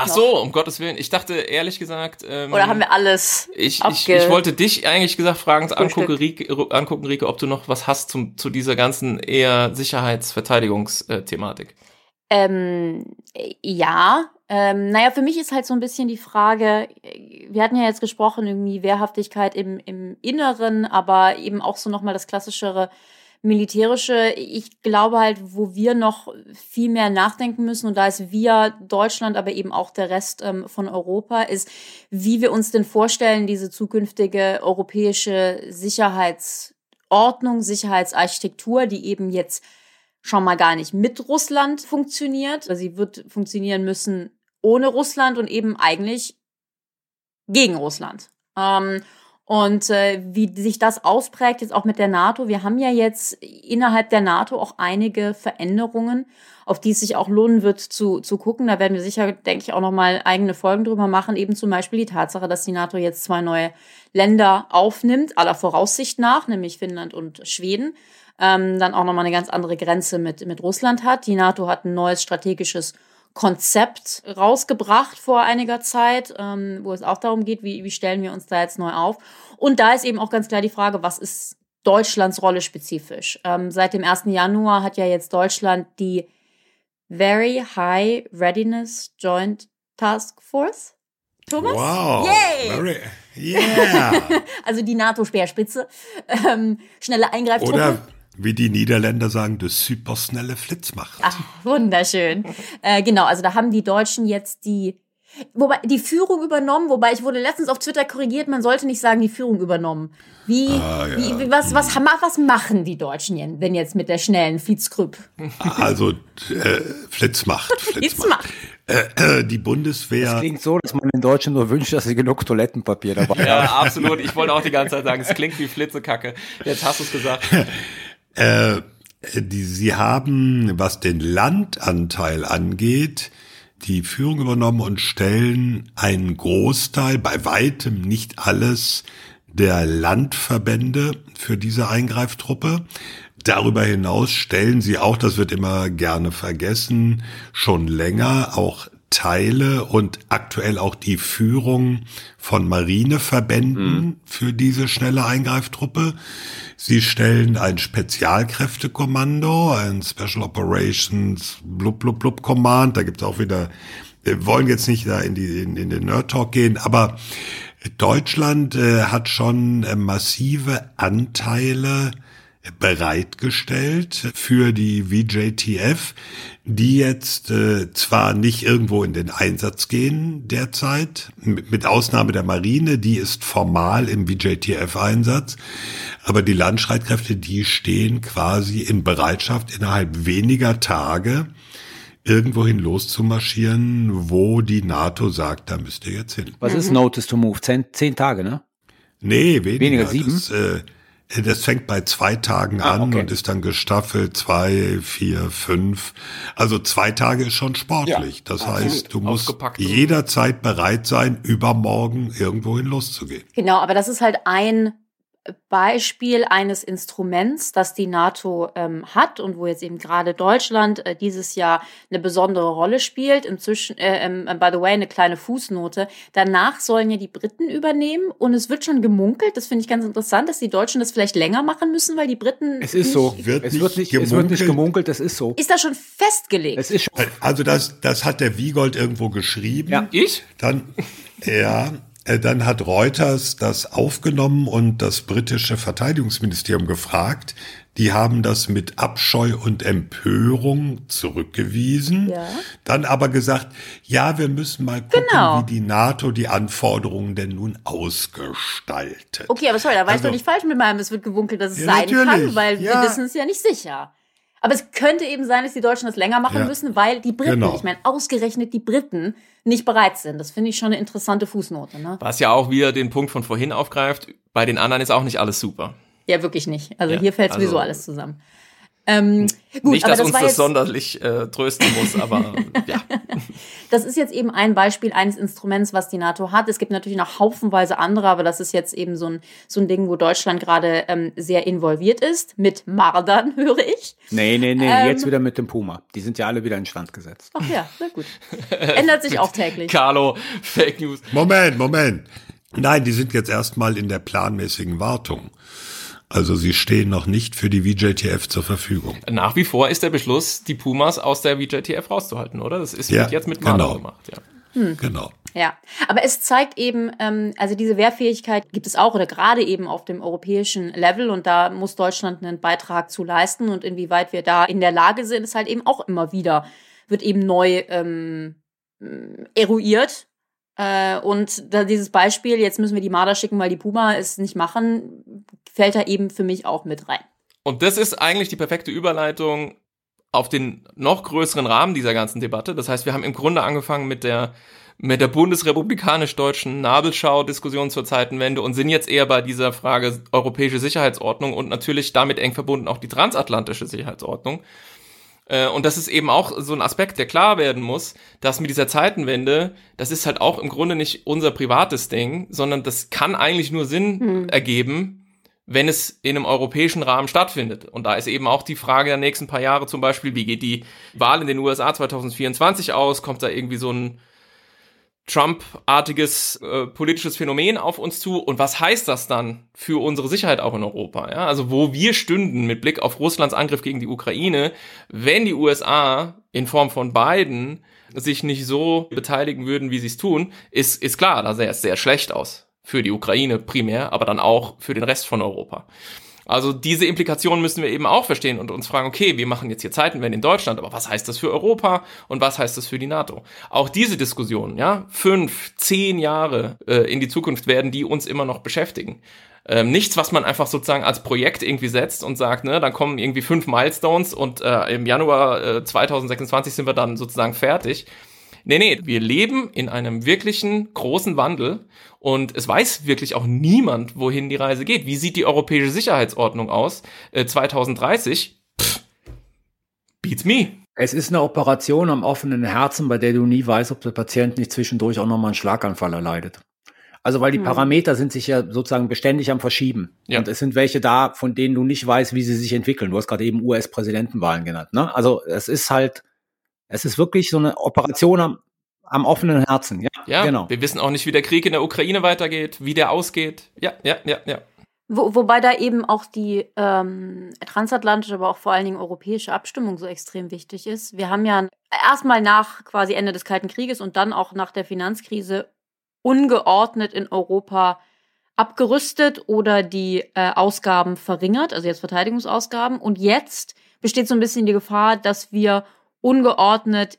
Ach so, um Gottes Willen. Ich dachte ehrlich gesagt. Ähm, Oder haben wir alles? Ich, ich, ich wollte dich eigentlich gesagt fragen, angucken Rieke, angucken, Rieke, ob du noch was hast zum, zu dieser ganzen eher Sicherheitsverteidigungsthematik. Ähm, ja. Ähm, naja, für mich ist halt so ein bisschen die Frage, wir hatten ja jetzt gesprochen, irgendwie Wehrhaftigkeit im, im Inneren, aber eben auch so nochmal das klassischere militärische, ich glaube halt, wo wir noch viel mehr nachdenken müssen, und da ist wir, Deutschland, aber eben auch der Rest ähm, von Europa, ist, wie wir uns denn vorstellen, diese zukünftige europäische Sicherheitsordnung, Sicherheitsarchitektur, die eben jetzt schon mal gar nicht mit Russland funktioniert. Sie wird funktionieren müssen ohne Russland und eben eigentlich gegen Russland. Ähm, und äh, wie sich das ausprägt, jetzt auch mit der NATO. Wir haben ja jetzt innerhalb der NATO auch einige Veränderungen, auf die es sich auch lohnen wird zu, zu gucken. Da werden wir sicher, denke ich, auch nochmal eigene Folgen drüber machen. Eben zum Beispiel die Tatsache, dass die NATO jetzt zwei neue Länder aufnimmt, aller Voraussicht nach, nämlich Finnland und Schweden. Ähm, dann auch nochmal eine ganz andere Grenze mit, mit Russland hat. Die NATO hat ein neues strategisches Konzept rausgebracht vor einiger Zeit, ähm, wo es auch darum geht, wie, wie stellen wir uns da jetzt neu auf. Und da ist eben auch ganz klar die Frage, was ist Deutschlands Rolle spezifisch? Ähm, seit dem 1. Januar hat ja jetzt Deutschland die Very High Readiness Joint Task Force. Thomas? Wow. Yay! Very, yeah. also die NATO-Speerspitze. Ähm, schnelle Eingreiftruppe. Oder wie die Niederländer sagen, das supersnelle Flitzmacht. Ach, wunderschön. äh, genau, also da haben die Deutschen jetzt die Wobei die Führung übernommen, wobei ich wurde letztens auf Twitter korrigiert, man sollte nicht sagen, die Führung übernommen. Wie, Ah, ja. wie was, was, was machen die Deutschen denn jetzt mit der schnellen Flitzkrüpp? Also äh, Flitzmacht. Flitzmacht. Äh, äh, die Bundeswehr. Klingt so, dass man in Deutschland nur wünscht, dass sie genug Toilettenpapier dabei haben. Ja, absolut. Ich wollte auch die ganze Zeit sagen, es klingt wie Flitzekacke. Jetzt hast du es gesagt. Äh, die, sie haben, was den Landanteil angeht, die Führung übernommen und stellen einen Großteil, bei weitem nicht alles, der Landverbände für diese Eingreiftruppe. Darüber hinaus stellen sie auch, das wird immer gerne vergessen, schon länger auch Teile und aktuell auch die Führung von Marineverbänden für diese schnelle Eingreiftruppe. Sie stellen ein Spezialkräftekommando, ein Special Operations blub blub blub Command. Da gibt es auch wieder, wir wollen jetzt nicht da in, die, in, in den Nerd Talk gehen, aber Deutschland äh, hat schon äh, massive Anteile bereitgestellt für die VJTF, die jetzt äh, zwar nicht irgendwo in den Einsatz gehen derzeit, mit, Ausnahme der Marine, die ist formal im VJTF-Einsatz, aber die Landstreitkräfte, die stehen quasi in Bereitschaft innerhalb weniger Tage irgendwohin loszumarschieren, wo die NATO sagt, da müsst ihr jetzt hin. Was ist Notice to Move? Zehn, zehn Tage, ne? Nee, weniger. Weniger, sieben? Das, äh, das fängt bei zwei Tagen Ah, an okay. und ist dann gestaffelt zwei, vier, fünf. Also zwei Tage ist schon sportlich. das heißt, du musst jederzeit bereit sein, übermorgen irgendwohin loszugehen. Genau, aber das ist halt ein Beispiel eines Instruments, das die NATO ähm, hat und wo jetzt eben gerade Deutschland äh, dieses Jahr eine besondere Rolle spielt. Inzwischen, äh, ähm, by the way, eine kleine Fußnote. Danach sollen ja die Briten übernehmen und es wird schon gemunkelt, das finde ich ganz interessant, dass die Deutschen das vielleicht länger machen müssen, weil die Briten. Es ist nicht- so. Wird es, nicht wird nicht, es wird nicht gemunkelt. gemunkelt, es ist so. Ist das schon festgelegt? Es ist schon. Also das, das hat der Wiegold irgendwo geschrieben. Ja. Ich? Dann, ja, äh, dann hat Reuters das aufgenommen und das britische Verteidigungsministerium gefragt. Die haben das mit Abscheu und Empörung zurückgewiesen. Ja. Dann aber gesagt, ja, wir müssen mal gucken, Genau. wie die NATO die Anforderungen denn nun ausgestaltet. Okay, aber sorry, da weißt Also- du nicht falsch mit meinem, es wird gewunkelt, dass es Ja, sein kann, natürlich. weil Ja. wir wissen es ja nicht sicher. Aber es könnte eben sein, dass die Deutschen das länger machen Ja. müssen, weil die Briten, Genau. ich meine, ausgerechnet die Briten, nicht bereit sind. Das finde ich schon eine interessante Fußnote. Ne? Was ja auch wieder den Punkt von vorhin aufgreift, bei den anderen ist auch nicht alles super. Ja, wirklich nicht. Also Ja, hier fällt also- sowieso alles zusammen. Ähm, gut, nicht, aber dass das uns war das jetzt, sonderlich äh, trösten muss, aber ja. das ist jetzt eben ein Beispiel eines Instruments, was die NATO hat. Es gibt natürlich noch haufenweise andere, aber das ist jetzt eben so ein, so ein Ding, wo Deutschland gerade ähm, sehr involviert ist. Mit Mardern, höre ich. Nee, nee, nee, Ähm. jetzt wieder mit dem Puma. Die sind ja alle wieder instand gesetzt. Ach ja, na gut. Ändert sich auch täglich. Carlo, Fake News. Moment, Moment. Nein, die sind jetzt erstmal in der planmäßigen Wartung. Also sie stehen noch nicht für die VJTF zur Verfügung. Nach wie vor ist der Beschluss, die Pumas aus der VJTF rauszuhalten, oder? Das ist Ja, wird jetzt mit Marder genau. gemacht, ja. Genau. Ja, aber es zeigt eben, ähm, also diese Wehrfähigkeit gibt es auch oder gerade eben auf dem europäischen Level und da muss Deutschland einen Beitrag zu leisten und inwieweit wir da in der Lage sind, ist halt eben auch immer wieder, wird eben neu ähm, eruiert. Äh, und da dieses Beispiel, jetzt müssen wir die Marder schicken, weil die Puma es nicht machen, fällt da eben für mich auch mit rein. Und das ist eigentlich die perfekte Überleitung auf den noch größeren Rahmen dieser ganzen Debatte. Das heißt, wir haben im Grunde angefangen mit der mit der bundesrepublikanisch-deutschen Nabelschau-Diskussion zur Zeitenwende und sind jetzt eher bei dieser Frage europäische Sicherheitsordnung und natürlich damit eng verbunden auch die transatlantische Sicherheitsordnung. Äh, Und das ist eben auch so ein Aspekt, der klar werden muss, dass mit dieser Zeitenwende, das ist halt auch im Grunde nicht unser privates Ding, sondern das kann eigentlich nur Sinn ergeben, wenn es in einem europäischen Rahmen stattfindet. Und da ist eben auch die Frage der nächsten paar Jahre zum Beispiel, wie geht die Wahl in den USA 2024 aus? Kommt da irgendwie so ein Trump-artiges äh, politisches Phänomen auf uns zu? Und was heißt das dann für unsere Sicherheit auch in Europa? Ja? Also wo wir stünden mit Blick auf Russlands Angriff gegen die Ukraine, wenn die USA in Form von Biden sich nicht so beteiligen würden, wie sie es tun, ist, ist klar, da sähe es sehr schlecht aus. Für die Ukraine primär, aber dann auch für den Rest von Europa. Also diese Implikationen müssen wir eben auch verstehen und uns fragen, okay, wir machen jetzt hier Zeitenwende in Deutschland, aber was heißt das für Europa und was heißt das für die NATO? Auch diese Diskussionen, ja, fünf, zehn Jahre äh, in die Zukunft werden die uns immer noch beschäftigen. Ähm, nichts, was man einfach sozusagen als Projekt irgendwie setzt und sagt, ne, dann kommen irgendwie fünf Milestones und äh, im Januar äh, 2026 sind wir dann sozusagen fertig. Nee, nee, wir leben in einem wirklichen großen Wandel und es weiß wirklich auch niemand, wohin die Reise geht. Wie sieht die europäische Sicherheitsordnung aus äh, 2030? Pff, beats me. Es ist eine Operation am offenen Herzen, bei der du nie weißt, ob der Patient nicht zwischendurch auch nochmal einen Schlaganfall erleidet. Also weil die Hm. Parameter sind sich ja sozusagen beständig am Verschieben. Ja. Und es sind welche da, von denen du nicht weißt, wie sie sich entwickeln. Du hast gerade eben US-Präsidentenwahlen genannt. Ne? Also es ist halt, es ist wirklich so eine Operation am, am offenen Herzen. Ja, Ja, genau. wir wissen auch nicht, wie der Krieg in der Ukraine weitergeht, wie der ausgeht. Ja, ja, ja, ja. Wo, wobei da eben auch die ähm, transatlantische, aber auch vor allen Dingen europäische Abstimmung so extrem wichtig ist. Wir haben ja erstmal nach quasi Ende des Kalten Krieges und dann auch nach der Finanzkrise ungeordnet in Europa abgerüstet oder die äh, Ausgaben verringert, also jetzt Verteidigungsausgaben. Und jetzt besteht so ein bisschen die Gefahr, dass wir ungeordnet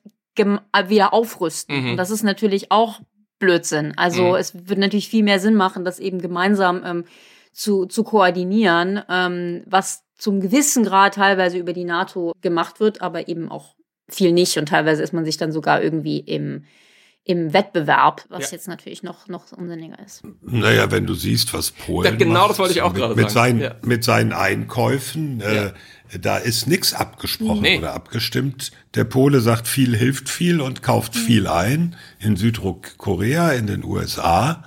wieder aufrüsten. Mhm. Und das ist natürlich auch Blödsinn. Also mhm. es wird natürlich viel mehr Sinn machen, das eben gemeinsam ähm, zu, zu koordinieren, ähm, was zum gewissen Grad teilweise über die NATO gemacht wird, aber eben auch viel nicht. Und teilweise ist man sich dann sogar irgendwie im im Wettbewerb, was ja. jetzt natürlich noch, noch unsinniger ist. Naja, wenn du siehst, was Polen ja, genau macht, das wollte ich auch gerade mit sagen. Seinen, ja. Mit seinen Einkäufen, äh, da ist nichts abgesprochen nee. oder abgestimmt. Der Pole sagt, viel hilft viel und kauft mhm. viel ein. In Südkorea, in den USA.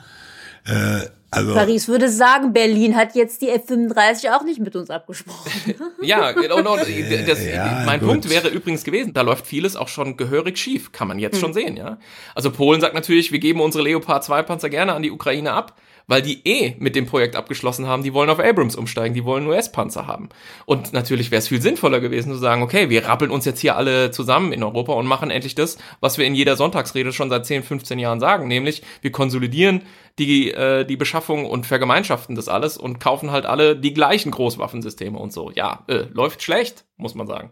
Äh, also, Paris würde sagen, Berlin hat jetzt die F-35 auch nicht mit uns abgesprochen. ja, genau. No, das, ja, mein gut. Punkt wäre übrigens gewesen, da läuft vieles auch schon gehörig schief, kann man jetzt hm. schon sehen, ja. Also Polen sagt natürlich, wir geben unsere Leopard 2 Panzer gerne an die Ukraine ab weil die eh mit dem Projekt abgeschlossen haben, die wollen auf Abrams umsteigen, die wollen US-Panzer haben. Und natürlich wäre es viel sinnvoller gewesen zu sagen, okay, wir rappeln uns jetzt hier alle zusammen in Europa und machen endlich das, was wir in jeder Sonntagsrede schon seit 10, 15 Jahren sagen, nämlich wir konsolidieren die, äh, die Beschaffung und vergemeinschaften das alles und kaufen halt alle die gleichen Großwaffensysteme und so. Ja, äh, läuft schlecht, muss man sagen.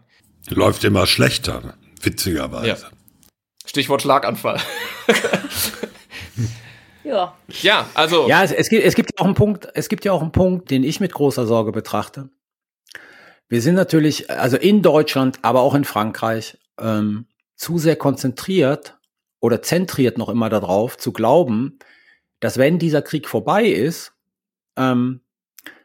Läuft immer schlechter, witzigerweise. Ja. Stichwort Schlaganfall. Ja. Ja, also. Ja, es, es, gibt, es gibt ja auch einen Punkt, es gibt ja auch einen Punkt, den ich mit großer Sorge betrachte. Wir sind natürlich, also in Deutschland, aber auch in Frankreich, ähm, zu sehr konzentriert oder zentriert noch immer darauf, zu glauben, dass wenn dieser Krieg vorbei ist, ähm,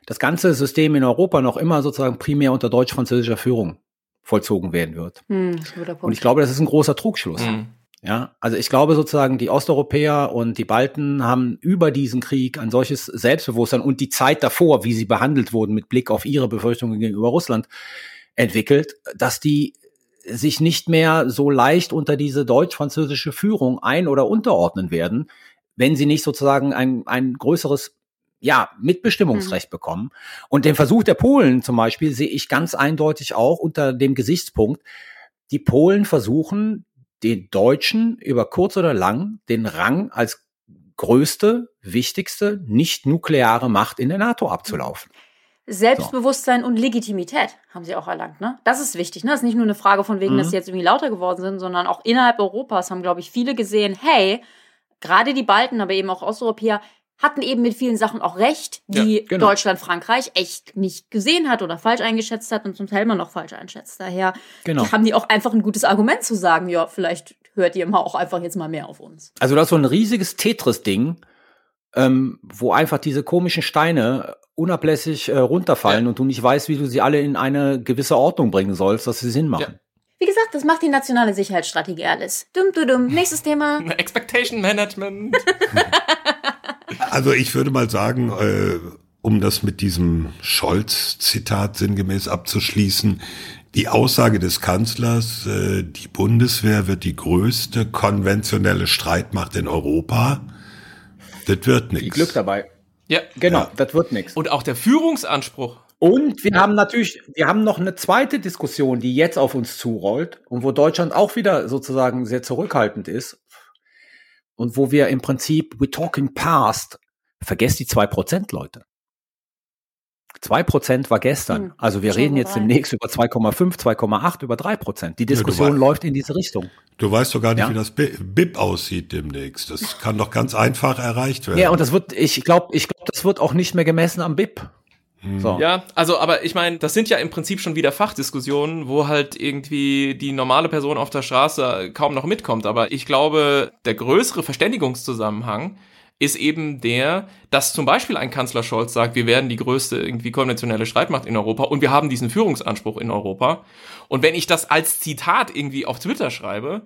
das ganze System in Europa noch immer sozusagen primär unter deutsch-französischer Führung vollzogen werden wird. Hm, Und ich glaube, das ist ein großer Trugschluss. Hm. Ja, also ich glaube sozusagen, die Osteuropäer und die Balten haben über diesen Krieg ein solches Selbstbewusstsein und die Zeit davor, wie sie behandelt wurden mit Blick auf ihre Befürchtungen gegenüber Russland, entwickelt, dass die sich nicht mehr so leicht unter diese deutsch-französische Führung ein- oder unterordnen werden, wenn sie nicht sozusagen ein, ein größeres ja, Mitbestimmungsrecht mhm. bekommen. Und den Versuch der Polen zum Beispiel sehe ich ganz eindeutig auch unter dem Gesichtspunkt, die Polen versuchen, den Deutschen über kurz oder lang den Rang als größte, wichtigste nicht-nukleare Macht in der NATO abzulaufen. Selbstbewusstsein so. und Legitimität haben sie auch erlangt. Ne? Das ist wichtig. Ne? Das ist nicht nur eine Frage von wegen, mhm. dass sie jetzt irgendwie lauter geworden sind, sondern auch innerhalb Europas haben, glaube ich, viele gesehen, hey, gerade die Balten, aber eben auch Osteuropäer, hatten eben mit vielen Sachen auch recht, die ja, genau. Deutschland, Frankreich echt nicht gesehen hat oder falsch eingeschätzt hat und zum Teil immer noch falsch einschätzt. Daher genau. haben die auch einfach ein gutes Argument zu sagen, ja, vielleicht hört ihr mal auch einfach jetzt mal mehr auf uns. Also das ist so ein riesiges Tetris-Ding, ähm, wo einfach diese komischen Steine unablässig äh, runterfallen ja. und du nicht weißt, wie du sie alle in eine gewisse Ordnung bringen sollst, dass sie Sinn machen. Ja. Wie gesagt, das macht die nationale Sicherheitsstrategie alles. Dumm, dumm, dumm. Nächstes Thema. Expectation Management. Also ich würde mal sagen, äh, um das mit diesem Scholz-Zitat sinngemäß abzuschließen, die Aussage des Kanzlers, äh, die Bundeswehr wird die größte konventionelle Streitmacht in Europa, das wird nichts. Glück dabei. Ja. Genau, ja. das wird nichts. Und auch der Führungsanspruch. Und wir haben natürlich, wir haben noch eine zweite Diskussion, die jetzt auf uns zurollt und wo Deutschland auch wieder sozusagen sehr zurückhaltend ist und wo wir im Prinzip, we talking past, vergesst die zwei Prozent, Leute. Zwei Prozent war gestern. Hm, also wir reden jetzt demnächst über 2,5, 2,8, über drei Prozent. Die Diskussion ja, läuft in diese Richtung. Du weißt doch gar nicht, ja? wie das BIP aussieht demnächst. Das kann doch ganz einfach erreicht werden. Ja, und das wird, ich glaube, ich glaube, das wird auch nicht mehr gemessen am BIP. Hm. So. Ja, also, aber ich meine, das sind ja im Prinzip schon wieder Fachdiskussionen, wo halt irgendwie die normale Person auf der Straße kaum noch mitkommt. Aber ich glaube, der größere Verständigungszusammenhang ist eben der, dass zum Beispiel ein Kanzler Scholz sagt, wir werden die größte irgendwie konventionelle Streitmacht in Europa und wir haben diesen Führungsanspruch in Europa. Und wenn ich das als Zitat irgendwie auf Twitter schreibe,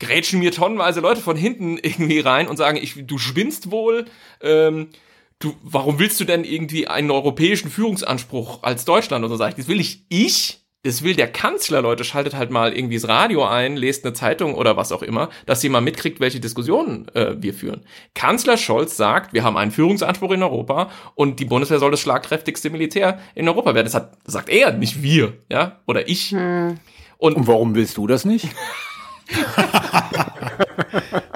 grätschen mir tonnenweise Leute von hinten irgendwie rein und sagen, ich, du spinnst wohl, ähm, du, warum willst du denn irgendwie einen europäischen Führungsanspruch als Deutschland? Und so sage ich, das will ich ich, das will der Kanzler, Leute, schaltet halt mal irgendwie das Radio ein, lest eine Zeitung oder was auch immer, dass ihr mal mitkriegt, welche Diskussionen äh, wir führen. Kanzler Scholz sagt, wir haben einen Führungsanspruch in Europa und die Bundeswehr soll das schlagkräftigste Militär in Europa werden. Das, hat, sagt er, nicht wir, ja, oder ich. Hm. Und, und warum willst du das nicht?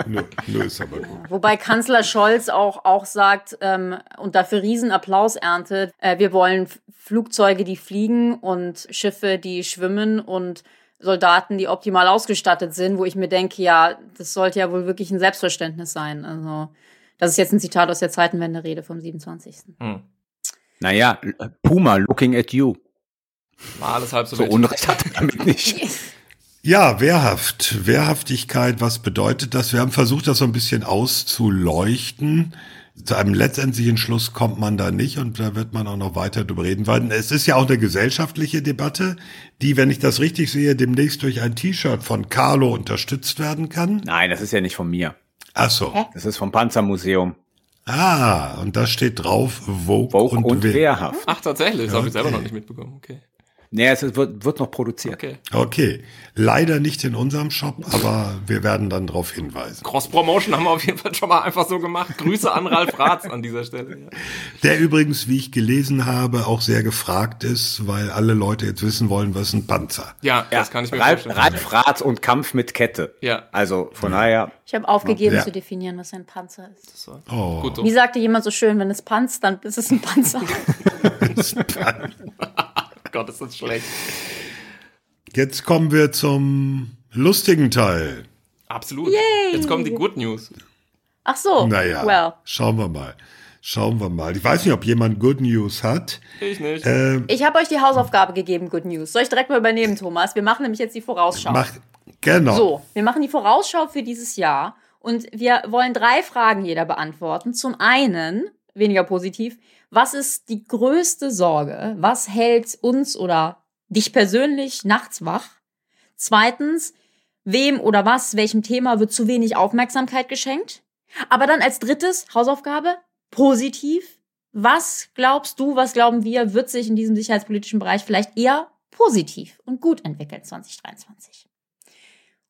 nur, nur ist aber gut. Wobei Kanzler Scholz auch, auch sagt ähm, und dafür Riesenapplaus erntet, äh, wir wollen Flugzeuge, die fliegen und Schiffe, die schwimmen und Soldaten, die optimal ausgestattet sind, wo ich mir denke, ja, das sollte ja wohl wirklich ein Selbstverständnis sein. Also, das ist jetzt ein Zitat aus der Zeitenwende-Rede vom 27. Hm. Naja, Puma, looking at you. War alles halb so, So. Unrecht hat er damit nicht. Ja, Wehrhaft. Wehrhaftigkeit, was bedeutet das? Wir haben versucht, das so ein bisschen auszuleuchten. Zu einem letztendlichen Schluss kommt man da nicht und da wird man auch noch weiter drüber reden, weil es ist ja auch eine gesellschaftliche Debatte, die, wenn ich das richtig sehe, demnächst durch ein T-Shirt von Carlo unterstützt werden kann. Nein, das ist ja nicht von mir. Ach so. Das ist vom Panzermuseum. Ah, und da steht drauf Vogue, Vogue und, und, Wehr. wehrhaft. Ach, tatsächlich, das habe ich Okay. selber noch nicht mitbekommen. Okay. Nee, es wird, wird noch produziert. okay. Okay, leider nicht in unserem Shop, aber wir werden dann darauf hinweisen. Cross-Promotion haben wir auf jeden Fall schon mal einfach so gemacht. Grüße an Ralf Ratz an dieser Stelle. Ja. Der übrigens, wie ich gelesen habe, auch sehr gefragt ist, weil alle Leute jetzt wissen wollen, was ist ein Panzer. Ja, das kann ich mir Ralf, vorstellen. Ralf Ratz und Kampf mit Kette. Ja. Also von daher, Ich habe aufgegeben Ja. zu definieren, was ein Panzer ist. Oh. Gut so. Wie sagte jemand so schön, wenn es panzt, dann ist es ein Panzer. Gott, ist das schlecht. Jetzt kommen wir zum lustigen Teil. Absolut. Jetzt kommen die Good News. Ach so. Naja, Well. schauen wir mal. Schauen wir mal. Ich weiß nicht, ob jemand Good News hat. Ich nicht. Äh, Ich habe euch die Hausaufgabe gegeben, Good News. Soll ich direkt mal übernehmen, Thomas? Wir machen nämlich jetzt die Vorausschau. mach, genau. So, wir machen die Vorausschau für dieses Jahr und wir wollen drei Fragen jeder beantworten. Zum einen, weniger positiv, was ist die größte Sorge? Was hält uns oder dich persönlich nachts wach? Zweitens, wem oder was, welchem Thema wird zu wenig Aufmerksamkeit geschenkt? Aber dann als drittes, Hausaufgabe, positiv. Was glaubst du, was glauben wir, wird sich in diesem sicherheitspolitischen Bereich vielleicht eher positiv und gut entwickeln 2023?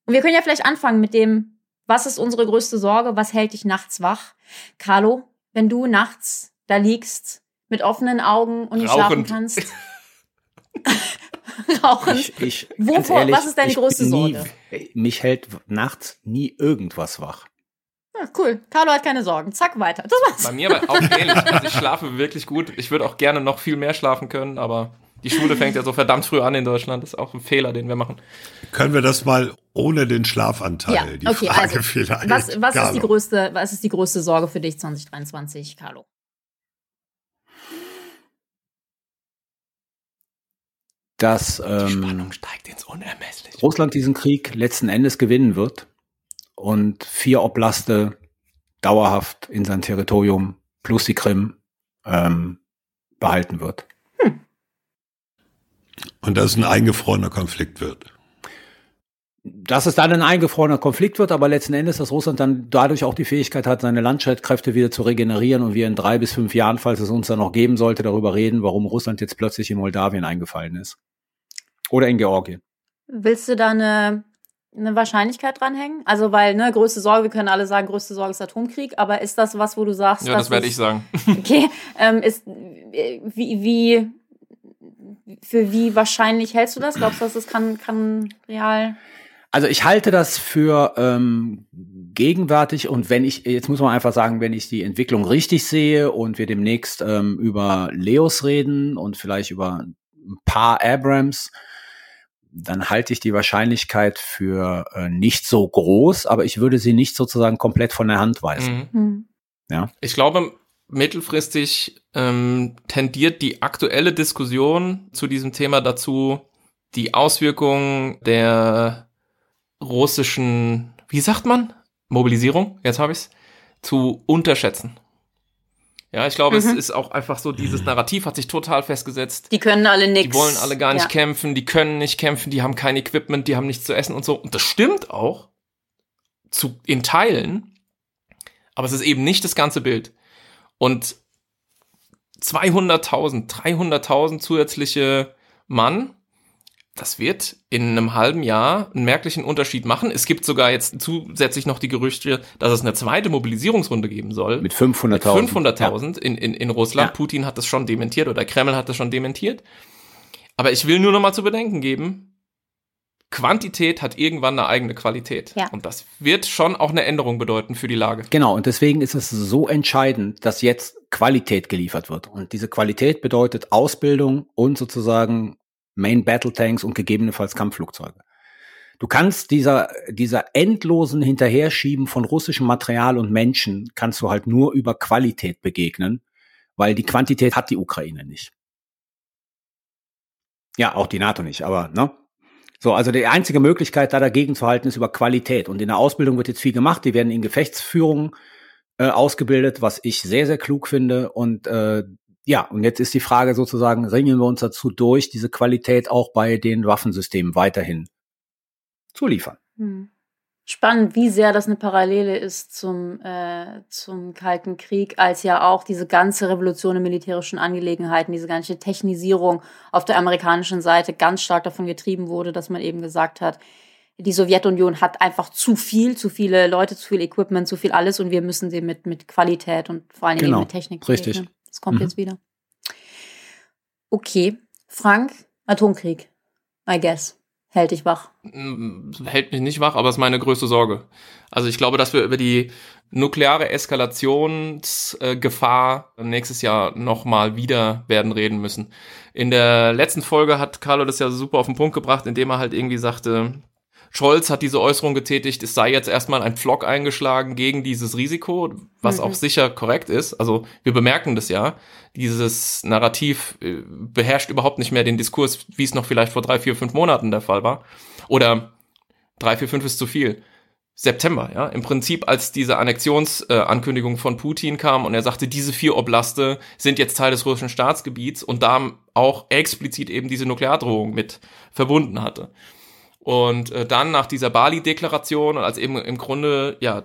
Und wir können ja vielleicht anfangen mit dem, was ist unsere größte Sorge? Was hält dich nachts wach? Carlo, wenn du nachts da liegst mit offenen Augen und nicht schlafen kannst. Rauchend. ich, ich Wovor- ganz was ist deine größte nie, Sorge? Mich hält nachts nie irgendwas wach. Ja, cool. Carlo hat keine Sorgen. Zack, weiter. Das Bei war's. mir aber auch ähnlich. Also ich schlafe wirklich gut. Ich würde auch gerne noch viel mehr schlafen können, aber die Schule fängt ja so verdammt früh an in Deutschland. Das ist auch ein Fehler, den wir machen. Können wir das mal ohne den Schlafanteil, Ja, die okay, Frage also, vielleicht. Was, was, ist die größte, was ist die größte Sorge für dich 2023, Carlo? Dass ähm, steigt ins Unermessliche. Russland diesen Krieg letzten Endes gewinnen wird und vier Oblaste dauerhaft in sein Territorium plus die Krim ähm, behalten wird. Und dass es ein eingefrorener Konflikt wird. Dass es dann ein eingefrorener Konflikt wird, aber letzten Endes, dass Russland dann dadurch auch die Fähigkeit hat, seine Landstreitkräfte wieder zu regenerieren und wir in drei bis fünf Jahren, falls es uns dann noch geben sollte, darüber reden, warum Russland jetzt plötzlich in Moldawien eingefallen ist. Oder in Georgien. Willst du da eine, eine Wahrscheinlichkeit dranhängen? Also, weil, ne, größte Sorge, wir können alle sagen, größte Sorge ist Atomkrieg, aber ist das was, wo du sagst, Ja, das werde ich sagen. Okay, ähm, ist, wie, wie, für wie wahrscheinlich hältst du das? Glaubst du, dass es kann, kann real? Also ich halte das für ähm, gegenwärtig und wenn ich, jetzt muss man einfach sagen, wenn ich die Entwicklung richtig sehe und wir demnächst ähm, über Leos reden und vielleicht über ein paar Abrams, dann halte ich die Wahrscheinlichkeit für äh, nicht so groß, aber ich würde sie nicht sozusagen komplett von der Hand weisen. Mhm. Hm. Ich glaube, mittelfristig ähm, tendiert die aktuelle Diskussion zu diesem Thema dazu, die Auswirkungen der russischen, wie sagt man, Mobilisierung, jetzt habe ich's, zu unterschätzen. Ja, ich glaube, es Mhm. ist auch einfach so, dieses Narrativ hat sich total festgesetzt. Die können alle nix. Die wollen alle gar nicht ja. kämpfen, die können nicht kämpfen, die haben kein Equipment, die haben nichts zu essen und so. Und das stimmt auch zu, in Teilen, aber es ist eben nicht das ganze Bild. Und 200.000, 300.000 zusätzliche Mann, das wird in einem halben Jahr einen merklichen Unterschied machen. Es gibt sogar jetzt zusätzlich noch die Gerüchte, dass es eine zweite Mobilisierungsrunde geben soll. Mit 500.000. 500.000 in, in, in Russland. Ja. Putin hat das schon dementiert oder Kreml hat das schon dementiert. Aber ich will nur noch mal zu bedenken geben, Quantität hat irgendwann eine eigene Qualität. Ja. Und das wird schon auch eine Änderung bedeuten für die Lage. Genau, und deswegen ist es so entscheidend, dass jetzt Qualität geliefert wird. Und diese Qualität bedeutet Ausbildung und sozusagen Main Battle Tanks und gegebenenfalls Kampfflugzeuge. Du kannst dieser, dieser endlosen Hinterherschieben von russischem Material und Menschen kannst du halt nur über Qualität begegnen, weil die Quantität hat die Ukraine nicht. Ja, auch die NATO nicht, aber, ne? So, also die einzige Möglichkeit, da dagegen zu halten, ist über Qualität. Und in der Ausbildung wird jetzt viel gemacht. Die werden in Gefechtsführung äh, ausgebildet, was ich sehr, sehr klug finde. Und äh, ja, und jetzt ist die Frage sozusagen, ringen wir uns dazu durch, diese Qualität auch bei den Waffensystemen weiterhin zu liefern. Hm. Spannend, wie sehr das eine Parallele ist zum, äh, zum Kalten Krieg, als ja auch diese ganze Revolution in militärischen Angelegenheiten, diese ganze Technisierung auf der amerikanischen Seite ganz stark davon getrieben wurde, dass man eben gesagt hat, die Sowjetunion hat einfach zu viel, zu viele Leute, zu viel Equipment, zu viel alles und wir müssen sie mit, mit Qualität und vor allem Genau, mit Technik richtig. begegnen. Das kommt Mhm. jetzt wieder. Okay, Frank, Atomkrieg, I guess, hält dich wach. Mm, hält mich nicht wach, aber ist meine größte Sorge. Also ich glaube, dass wir über die nukleare Eskalationsgefahr nächstes Jahr nochmal wieder werden reden müssen. In der letzten Folge hat Carlo das ja super auf den Punkt gebracht, indem er halt irgendwie sagte, Scholz hat diese Äußerung getätigt, es sei jetzt erstmal ein Pflock eingeschlagen gegen dieses Risiko, was Mhm. auch sicher korrekt ist. Also wir bemerken das ja. Dieses Narrativ äh, beherrscht überhaupt nicht mehr den Diskurs, wie es noch vielleicht vor drei, vier, fünf Monaten der Fall war. Oder drei, vier, fünf ist zu viel. September, ja. Im Prinzip, als diese Annexionsankündigung äh, von Putin kam und er sagte, diese vier Oblaste sind jetzt Teil des russischen Staatsgebiets und da auch explizit eben diese Nukleardrohung mit verbunden hatte. Und äh, dann nach dieser Bali-Deklaration und als eben im Grunde ja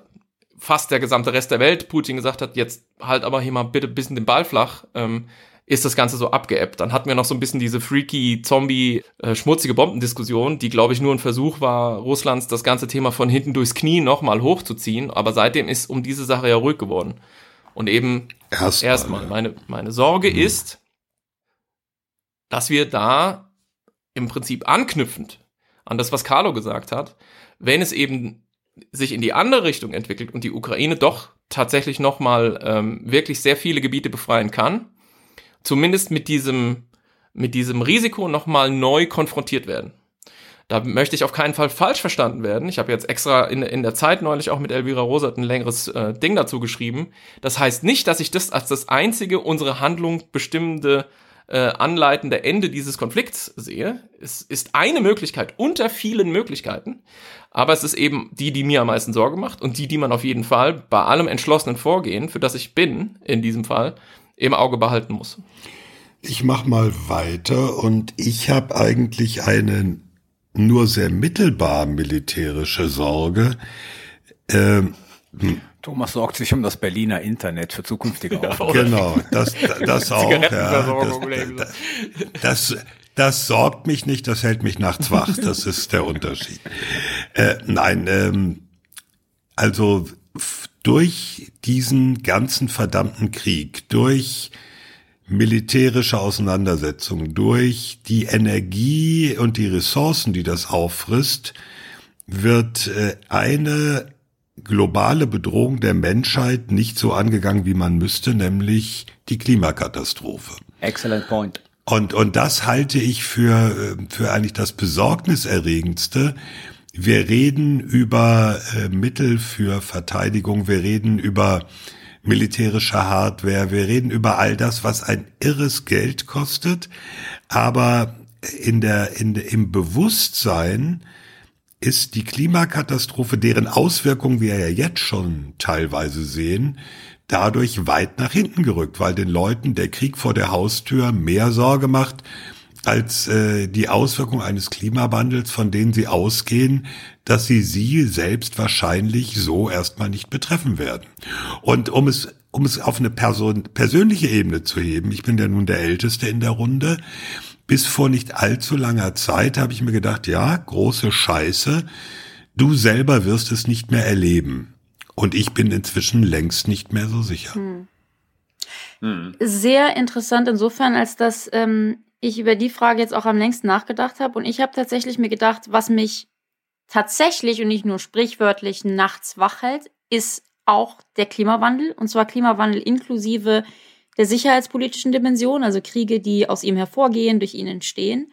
fast der gesamte Rest der Welt Putin gesagt hat, jetzt halt aber hier mal bitte ein bisschen den Ball flach, ähm, ist das Ganze so abgeebbt. Dann hatten wir noch so ein bisschen diese freaky, Zombie, äh, schmutzige Bombendiskussion, die, glaube ich, nur ein Versuch war, Russlands das ganze Thema von hinten durchs Knie nochmal hochzuziehen. Aber seitdem ist um diese Sache ja ruhig geworden. Und eben Erstmal. erstmal, meine, meine Sorge ist, dass wir da im Prinzip anknüpfend an das, was Carlo gesagt hat, wenn es eben sich in die andere Richtung entwickelt und die Ukraine doch tatsächlich nochmal ähm, wirklich sehr viele Gebiete befreien kann, zumindest mit diesem, mit diesem Risiko nochmal neu konfrontiert werden. Da möchte ich auf keinen Fall falsch verstanden werden. Ich habe jetzt extra in, in der Zeit neulich auch mit Elvira Rosert ein längeres äh, Ding dazu geschrieben. Das heißt nicht, dass ich das als das einzige unsere Handlung bestimmende äh, anleitende Ende dieses Konflikts sehe. Es ist eine Möglichkeit unter vielen Möglichkeiten, aber es ist eben die, die mir am meisten Sorge macht und die, die man auf jeden Fall bei allem entschlossenen Vorgehen, für das ich bin, in diesem Fall, im Auge behalten muss. Ich mach mal weiter und ich habe eigentlich eine nur sehr mittelbar militärische Sorge. Ähm, Thomas sorgt sich um das Berliner Internet für zukünftige Aufgaben. genau, das, das auch. Ja, Zigarettenversorgung, das, das, das sorgt mich nicht, das hält mich nachts wach. Das ist der Unterschied. Äh, nein, ähm, also durch diesen ganzen verdammten Krieg, durch militärische Auseinandersetzungen, durch die Energie und die Ressourcen, die das auffrisst, wird äh, eine globale Bedrohung der Menschheit nicht so angegangen, wie man müsste, nämlich die Klimakatastrophe. Excellent point. Und, und das halte ich für, äh, für eigentlich das Besorgniserregendste. Wir reden über äh, Mittel für Verteidigung, wir reden über militärische Hardware, wir reden über all das, was ein irres Geld kostet, aber in der, in, im Bewusstsein ist die Klimakatastrophe, deren Auswirkungen wir ja jetzt schon teilweise sehen, dadurch weit nach hinten gerückt, weil den Leuten der Krieg vor der Haustür mehr Sorge macht als äh, die Auswirkung eines Klimawandels, von denen sie ausgehen, dass sie sie selbst wahrscheinlich so erstmal nicht betreffen werden. Und um es um es auf eine Person, persönliche Ebene zu heben, ich bin ja nun der Älteste in der Runde, bis vor nicht allzu langer Zeit habe ich mir gedacht, ja, große Scheiße, du selber wirst es nicht mehr erleben. Und ich bin inzwischen längst nicht mehr so sicher. Sehr interessant insofern, als dass ähm, ich über die Frage jetzt auch am längsten nachgedacht habe. Und ich habe tatsächlich mir gedacht, was mich tatsächlich und nicht nur sprichwörtlich nachts wach hält, ist auch der Klimawandel. Und zwar Klimawandel inklusive der sicherheitspolitischen Dimension, also Kriege, die aus ihm hervorgehen, durch ihn entstehen.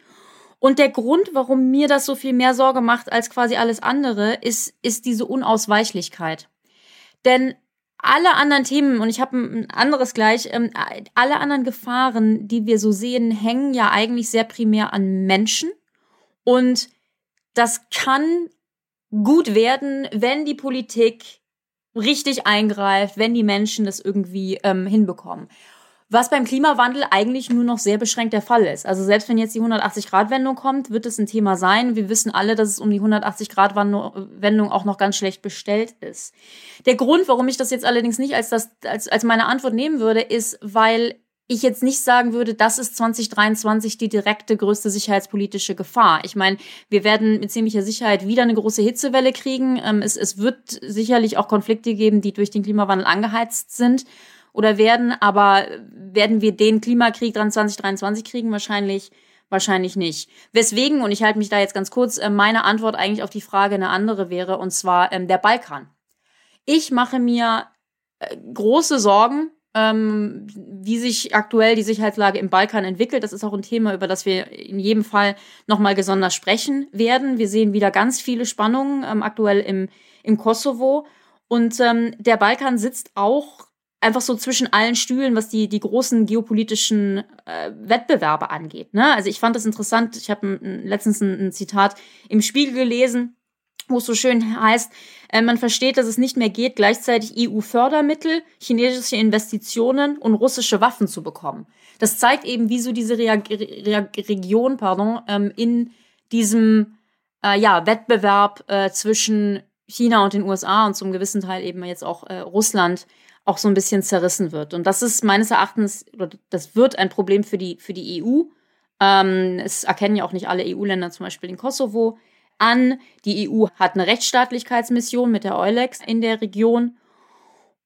Und der Grund, warum mir das so viel mehr Sorge macht als quasi alles andere, ist, ist diese Unausweichlichkeit. Denn alle anderen Themen, und ich habe ein anderes gleich, ähm, alle anderen Gefahren, die wir so sehen, hängen ja eigentlich sehr primär an Menschen. Und das kann gut werden, wenn die Politik richtig eingreift, wenn die Menschen das irgendwie ähm, hinbekommen. Was beim Klimawandel eigentlich nur noch sehr beschränkt der Fall ist. Also selbst wenn jetzt die 180-Grad-Wendung kommt, wird es ein Thema sein. Wir wissen alle, dass es um die 180-Grad-Wendung auch noch ganz schlecht bestellt ist. Der Grund, warum ich das jetzt allerdings nicht als, das, als, als meine Antwort nehmen würde, ist, weil ich jetzt nicht sagen würde, das ist 2023 die direkte größte sicherheitspolitische Gefahr. Ich meine, wir werden mit ziemlicher Sicherheit wieder eine große Hitzewelle kriegen. Ähm, es, es wird sicherlich auch Konflikte geben, die durch den Klimawandel angeheizt sind oder werden, aber werden wir den Klimakrieg dran 2023 kriegen? Wahrscheinlich, wahrscheinlich nicht. Weswegen, und ich halte mich da jetzt ganz kurz, äh, meine Antwort eigentlich auf die Frage eine andere wäre, und zwar ähm, der Balkan. Ich mache mir äh, große Sorgen, ähm, wie sich aktuell die Sicherheitslage im Balkan entwickelt. Das ist auch ein Thema, über das wir in jedem Fall nochmal gesonders sprechen werden. Wir sehen wieder ganz viele Spannungen ähm, aktuell im, im Kosovo. Und ähm, der Balkan sitzt auch einfach so zwischen allen Stühlen, was die, die großen geopolitischen äh, Wettbewerbe angeht. Ne? Also ich fand das interessant. Ich habe letztens ein, ein, Zitat im Spiegel gelesen, wo es so schön heißt, äh, man versteht, dass es nicht mehr geht, gleichzeitig EU-Fördermittel, chinesische Investitionen und russische Waffen zu bekommen. Das zeigt eben, wie so diese Rea Re Region pardon, ähm, in diesem äh, ja, Wettbewerb äh, zwischen China und den USA und zum gewissen Teil eben jetzt auch äh, Russland auch so ein bisschen zerrissen wird. Und das ist meines Erachtens, das wird ein Problem für die, für die EU. Ähm, es erkennen ja auch nicht alle EU-Länder, zum Beispiel den Kosovo, an. Die EU hat eine Rechtsstaatlichkeitsmission mit der EULEX in der Region.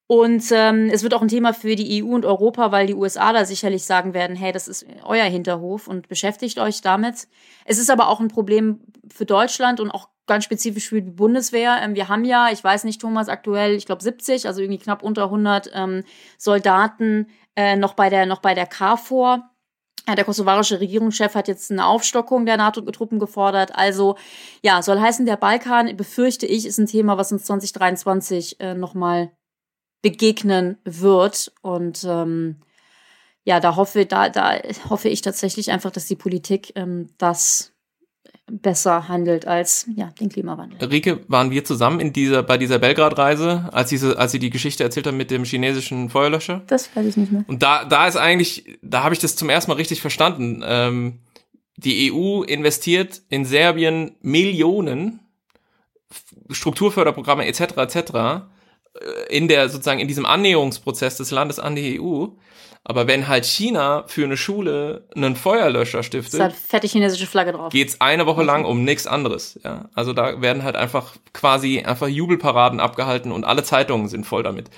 Und ähm, es wird auch ein Thema für die EU und Europa, weil die USA da sicherlich sagen werden, hey, das ist euer Hinterhof und beschäftigt euch damit. Es ist aber auch ein Problem für Deutschland und auch ganz spezifisch für die Bundeswehr. Ähm, wir haben ja, ich weiß nicht, Thomas, aktuell, ich glaube 70, also irgendwie knapp unter 100 ähm, Soldaten äh, noch bei der noch bei der KFOR. Der kosovarische Regierungschef hat jetzt eine Aufstockung der NATO-Truppen gefordert. Also ja, soll heißen, der Balkan, befürchte ich, ist ein Thema, was uns 2023 äh, nochmal begegnen wird. Und ähm, ja, da hoffe, da, da hoffe ich tatsächlich einfach, dass die Politik ähm, das besser handelt als ja, den Klimawandel. Rike, waren wir zusammen in dieser, bei dieser Belgrad-Reise, als, diese, als sie die Geschichte erzählt haben mit dem chinesischen Feuerlöscher? Das weiß ich nicht mehr. Und da, da ist eigentlich, da habe ich das zum ersten Mal richtig verstanden. Ähm, die EU investiert in Serbien Millionen Strukturförderprogramme etc. etc. Äh, in der sozusagen in diesem Annäherungsprozess des Landes an die EU. Aber wenn halt China für eine Schule einen Feuerlöscher stiftet, ist halt fette chinesische Flagge drauf. Geht's eine Woche lang um nichts anderes. Ja, also da werden halt einfach quasi einfach Jubelparaden abgehalten und alle Zeitungen sind voll damit.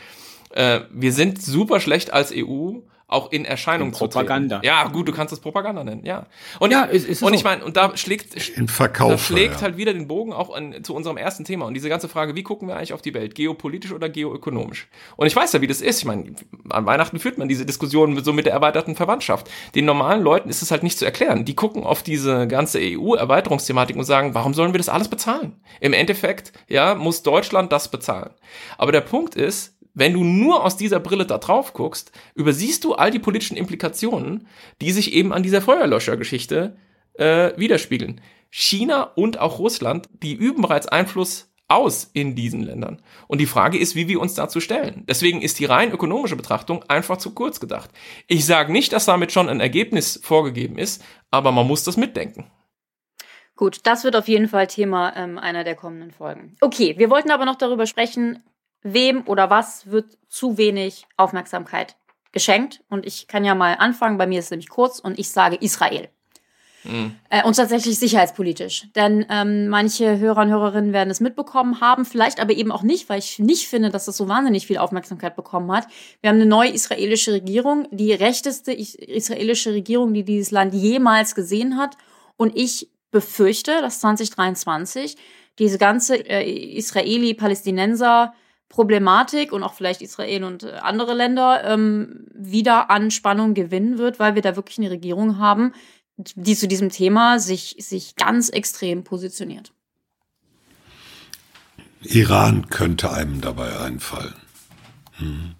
Äh, wir sind super schlecht als EU auch in Erscheinung in zu Propaganda. Treten. Ja, gut, du kannst es Propaganda nennen, ja. Und ja, ist, ist und ich meine, und da schlägt, in Verkauf, da schlägt ja. halt wieder den Bogen auch an, zu unserem ersten Thema und diese ganze Frage, wie gucken wir eigentlich auf die Welt, geopolitisch oder geoökonomisch? Und ich weiß ja, wie das ist. Ich meine, an Weihnachten führt man diese Diskussion so mit der erweiterten Verwandtschaft. Den normalen Leuten ist es halt nicht zu erklären. Die gucken auf diese ganze EU-Erweiterungsthematik und sagen, warum sollen wir das alles bezahlen? Im Endeffekt, ja, muss Deutschland das bezahlen. Aber der Punkt ist, wenn du nur aus dieser Brille da drauf guckst, übersiehst du all die politischen Implikationen, die sich eben an dieser Feuerlöschergeschichte äh, widerspiegeln. China und auch Russland, die üben bereits Einfluss aus in diesen Ländern. Und die Frage ist, wie wir uns dazu stellen. Deswegen ist die rein ökonomische Betrachtung einfach zu kurz gedacht. Ich sage nicht, dass damit schon ein Ergebnis vorgegeben ist, aber man muss das mitdenken. Gut, das wird auf jeden Fall Thema ähm, einer der kommenden Folgen. Okay, wir wollten aber noch darüber sprechen, wem oder was wird zu wenig Aufmerksamkeit geschenkt. Und ich kann ja mal anfangen, bei mir ist es nämlich kurz und ich sage Israel. Mhm. Äh, und tatsächlich sicherheitspolitisch. Denn ähm, manche Hörer und Hörerinnen werden es mitbekommen haben, vielleicht aber eben auch nicht, weil ich nicht finde, dass das so wahnsinnig viel Aufmerksamkeit bekommen hat. Wir haben eine neue israelische Regierung, die rechteste israelische Regierung, die dieses Land jemals gesehen hat. Und ich befürchte, dass 2023 diese ganze äh, Israeli-Palästinenser Problematik und auch vielleicht Israel und äh, andere Länder ähm, wieder an Spannung gewinnen wird, weil wir da wirklich eine Regierung haben, die zu diesem Thema sich, sich ganz extrem positioniert. Iran könnte einem dabei einfallen. Hm.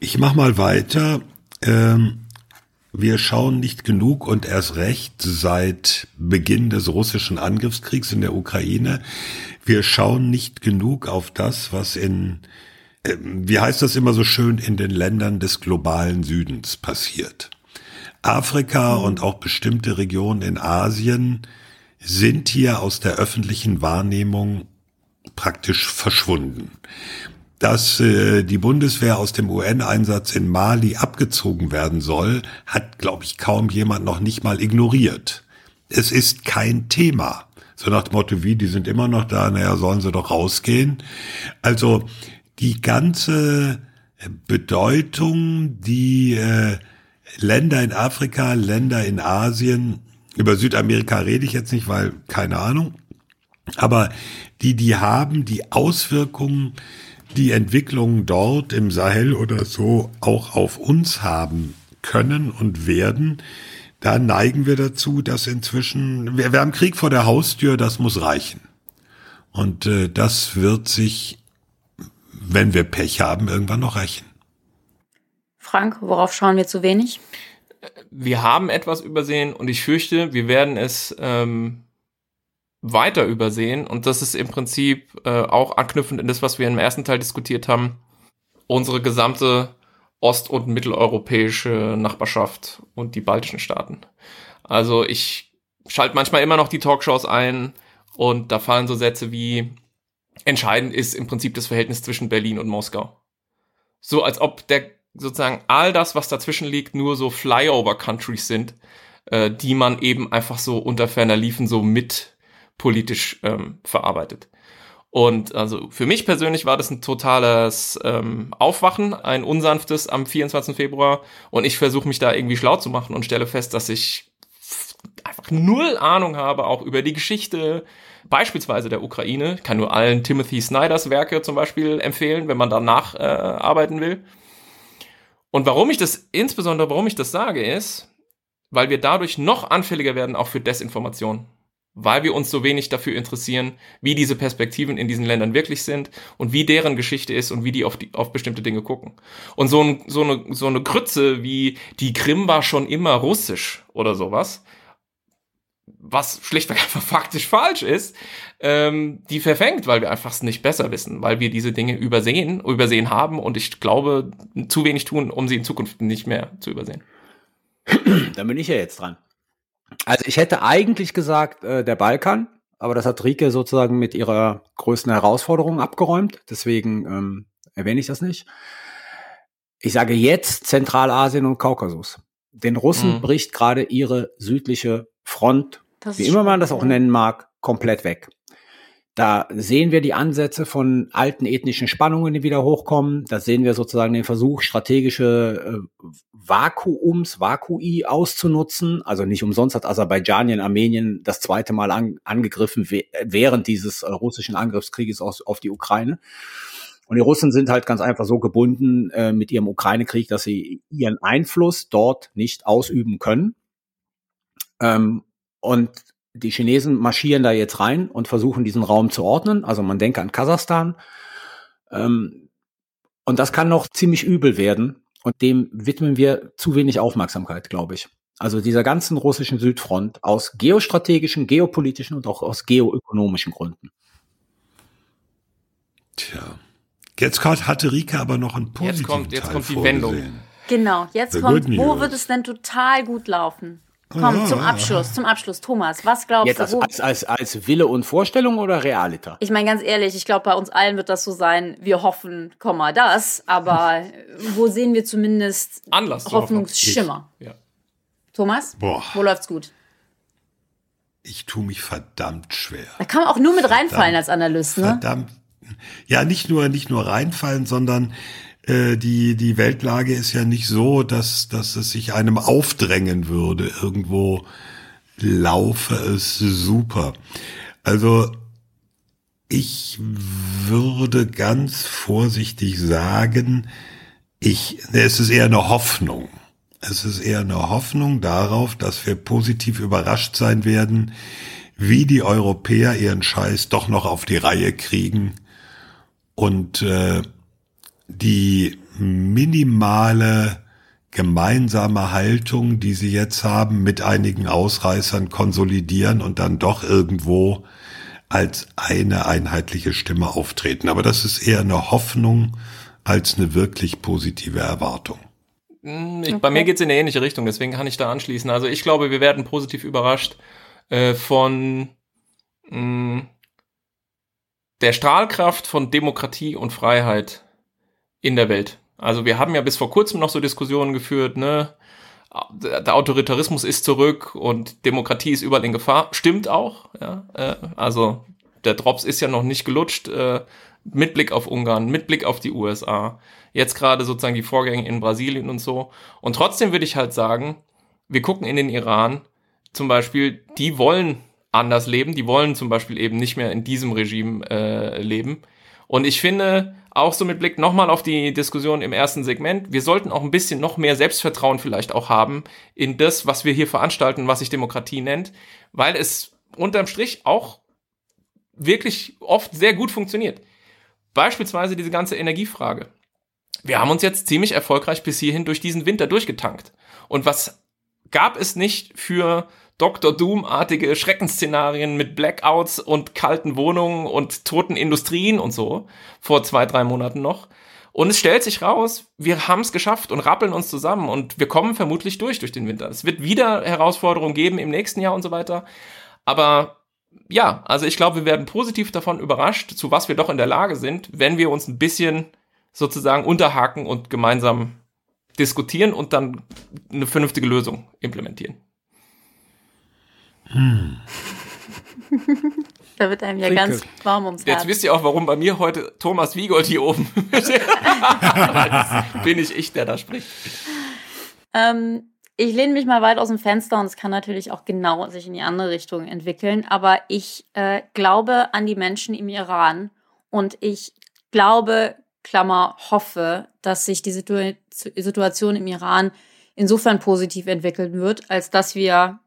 Ich mache mal weiter. Ähm, wir schauen nicht genug und erst recht seit Beginn des russischen Angriffskriegs in der Ukraine. Wir schauen nicht genug auf das, was in, äh, wie heißt das immer so schön, in den Ländern des globalen Südens passiert. Afrika und auch bestimmte Regionen in Asien sind hier aus der öffentlichen Wahrnehmung praktisch verschwunden. Dass äh, die Bundeswehr aus dem UN-Einsatz in Mali abgezogen werden soll, hat, glaube ich, kaum jemand noch nicht mal ignoriert. Es ist kein Thema. So nach dem Motto, wie, die sind immer noch da, naja, sollen sie doch rausgehen. Also die ganze Bedeutung, die äh, Länder in Afrika, Länder in Asien, über Südamerika rede ich jetzt nicht, weil keine Ahnung, aber die, die haben die Auswirkungen, die Entwicklungen dort im Sahel oder so auch auf uns haben können und werden, da neigen wir dazu, dass inzwischen, wir, wir haben Krieg vor der Haustür, das muss reichen. Und äh, das wird sich, wenn wir Pech haben, irgendwann noch rächen. Frank, worauf schauen wir zu wenig? Wir haben etwas übersehen und ich fürchte, wir werden es ähm, weiter übersehen. Und das ist im Prinzip äh, auch anknüpfend in das, was wir im ersten Teil diskutiert haben. Unsere gesamte ost- und mitteleuropäische Nachbarschaft und die baltischen Staaten. Also ich schalte manchmal immer noch die Talkshows ein und da fallen so Sätze wie entscheidend ist im Prinzip das Verhältnis zwischen Berlin und Moskau. So als ob der sozusagen all das, was dazwischen liegt, nur so Flyover-Countries sind, äh, die man eben einfach so unter ferner Liefen so mit politisch ähm, verarbeitet. Und also für mich persönlich war das ein totales ähm, Aufwachen, ein unsanftes am 24. Februar. Und ich versuche mich da irgendwie schlau zu machen und stelle fest, dass ich einfach null Ahnung habe, auch über die Geschichte, beispielsweise der Ukraine. Ich kann nur allen Timothy Snyders Werke zum Beispiel empfehlen, wenn man danach äh, arbeiten will. Und warum ich das, insbesondere warum ich das sage, ist, weil wir dadurch noch anfälliger werden, auch für Desinformation. Weil wir uns so wenig dafür interessieren, wie diese Perspektiven in diesen Ländern wirklich sind und wie deren Geschichte ist und wie die auf, die, auf bestimmte Dinge gucken. Und so, ein, so, eine, so eine Grütze wie die Krim war schon immer russisch oder sowas, was schlichtweg einfach faktisch falsch ist, ähm, die verfängt, weil wir einfach es nicht besser wissen, weil wir diese Dinge übersehen, übersehen haben und ich glaube, zu wenig tun, um sie in Zukunft nicht mehr zu übersehen. Da bin ich ja jetzt dran. Also ich hätte eigentlich gesagt, äh, der Balkan, aber das hat Rike sozusagen mit ihrer größten Herausforderung abgeräumt, deswegen ähm, erwähne ich das nicht. Ich sage jetzt Zentralasien und Kaukasus. Den Russen mhm. bricht gerade ihre südliche Front, wie immer man das auch nennen mag, komplett weg. Da sehen wir die Ansätze von alten ethnischen Spannungen, die wieder hochkommen. Da sehen wir sozusagen den Versuch, strategische äh, Vakuums, Vakui auszunutzen. Also nicht umsonst hat Aserbaidschanien Armenien das zweite Mal an, angegriffen während dieses äh, russischen Angriffskrieges aus, auf die Ukraine. Und die Russen sind halt ganz einfach so gebunden äh, mit ihrem Ukraine-Krieg, dass sie ihren Einfluss dort nicht ausüben können. Ähm, und die Chinesen marschieren da jetzt rein und versuchen diesen Raum zu ordnen. Also man denke an Kasachstan. Ähm, und das kann noch ziemlich übel werden. Und dem widmen wir zu wenig Aufmerksamkeit, glaube ich. Also dieser ganzen russischen Südfront aus geostrategischen, geopolitischen und auch aus geoökonomischen Gründen. Tja. Jetzt hatte Rika aber noch ein positiven Jetzt kommt, jetzt Teil kommt die Wendung. Genau, jetzt The kommt, wo wird es denn total gut laufen? Komm, zum Abschluss, zum Abschluss. Thomas, was glaubst Jetzt du? als, als, als, als Wille und Vorstellung oder Realita? ich meine ganz ehrlich, ich glaube, bei uns allen wird das so sein, wir hoffen, Komma, das, aber wo sehen wir zumindest Anlass. Hoffnungsschimmer? Ja. Thomas, Boah. wo läuft's gut? ich tue mich verdammt schwer. Da kann man auch nur mit reinfallen verdammt, als Analyst, ne? Verdammt. Ja, nicht nur, nicht nur reinfallen, sondern äh, die, die Weltlage ist ja nicht so, dass, dass es sich einem aufdrängen würde. Irgendwo laufe es super. Also, ich würde ganz vorsichtig sagen, ich, es ist eher eine Hoffnung. Es ist eher eine Hoffnung darauf, dass wir positiv überrascht sein werden, wie die Europäer ihren Scheiß doch noch auf die Reihe kriegen und äh, die minimale gemeinsame Haltung, die sie jetzt haben, mit einigen Ausreißern konsolidieren und dann doch irgendwo als eine einheitliche Stimme auftreten. Aber das ist eher eine Hoffnung als eine wirklich positive Erwartung. Hm, ich, okay. Bei mir geht's in eine ähnliche Richtung, deswegen kann ich da anschließen. Also ich glaube, wir werden positiv überrascht äh, von mh, hm, der Strahlkraft von Demokratie und Freiheit in der Welt. Also wir haben ja bis vor kurzem noch so Diskussionen geführt, ne? Der Autoritarismus ist zurück und Demokratie ist überall in Gefahr. Stimmt auch, ja. Äh, also der Drops ist ja noch nicht gelutscht. Äh, mit Blick auf Ungarn, mit Blick auf die USA jetzt gerade sozusagen die Vorgänge in Brasilien und so. Und trotzdem würde ich halt sagen, wir gucken in den Iran zum Beispiel, die wollen anders leben, die wollen zum Beispiel eben nicht mehr in diesem Regime äh, leben. Und ich finde, auch so mit Blick nochmal auf die Diskussion im ersten Segment, wir sollten auch ein bisschen noch mehr Selbstvertrauen vielleicht auch haben in das, was wir hier veranstalten, was sich Demokratie nennt, weil es unterm Strich auch wirklich oft sehr gut funktioniert. Beispielsweise diese ganze Energiefrage wir haben uns jetzt ziemlich erfolgreich bis hierhin durch diesen Winter durchgetankt. Und was gab es nicht für Dr. Doom-artige Schreckensszenarien mit Blackouts und kalten Wohnungen und toten Industrien und so vor zwei, drei Monaten noch. Und es stellt sich raus, wir haben es geschafft und rappeln uns zusammen und wir kommen vermutlich durch durch den Winter. Es wird wieder Herausforderungen geben im nächsten Jahr und so weiter. Aber ja, also ich glaube, wir werden positiv davon überrascht, zu was wir doch in der Lage sind, wenn wir uns ein bisschen sozusagen unterhaken und gemeinsam diskutieren und dann eine vernünftige Lösung implementieren. Hm. da wird einem ja Trinke. ganz warm ums Herz. Jetzt wisst ihr auch, warum bei mir heute Thomas Wiegold hier oben bin ich ich, der da spricht. Ähm, ich lehne mich mal weit aus dem Fenster und es kann natürlich auch genau sich in die andere Richtung entwickeln. Aber ich äh, glaube an die Menschen im Iran und ich glaube Klammer, hoffe, dass sich die Situ Situation im Iran insofern positiv entwickeln wird, als dass wir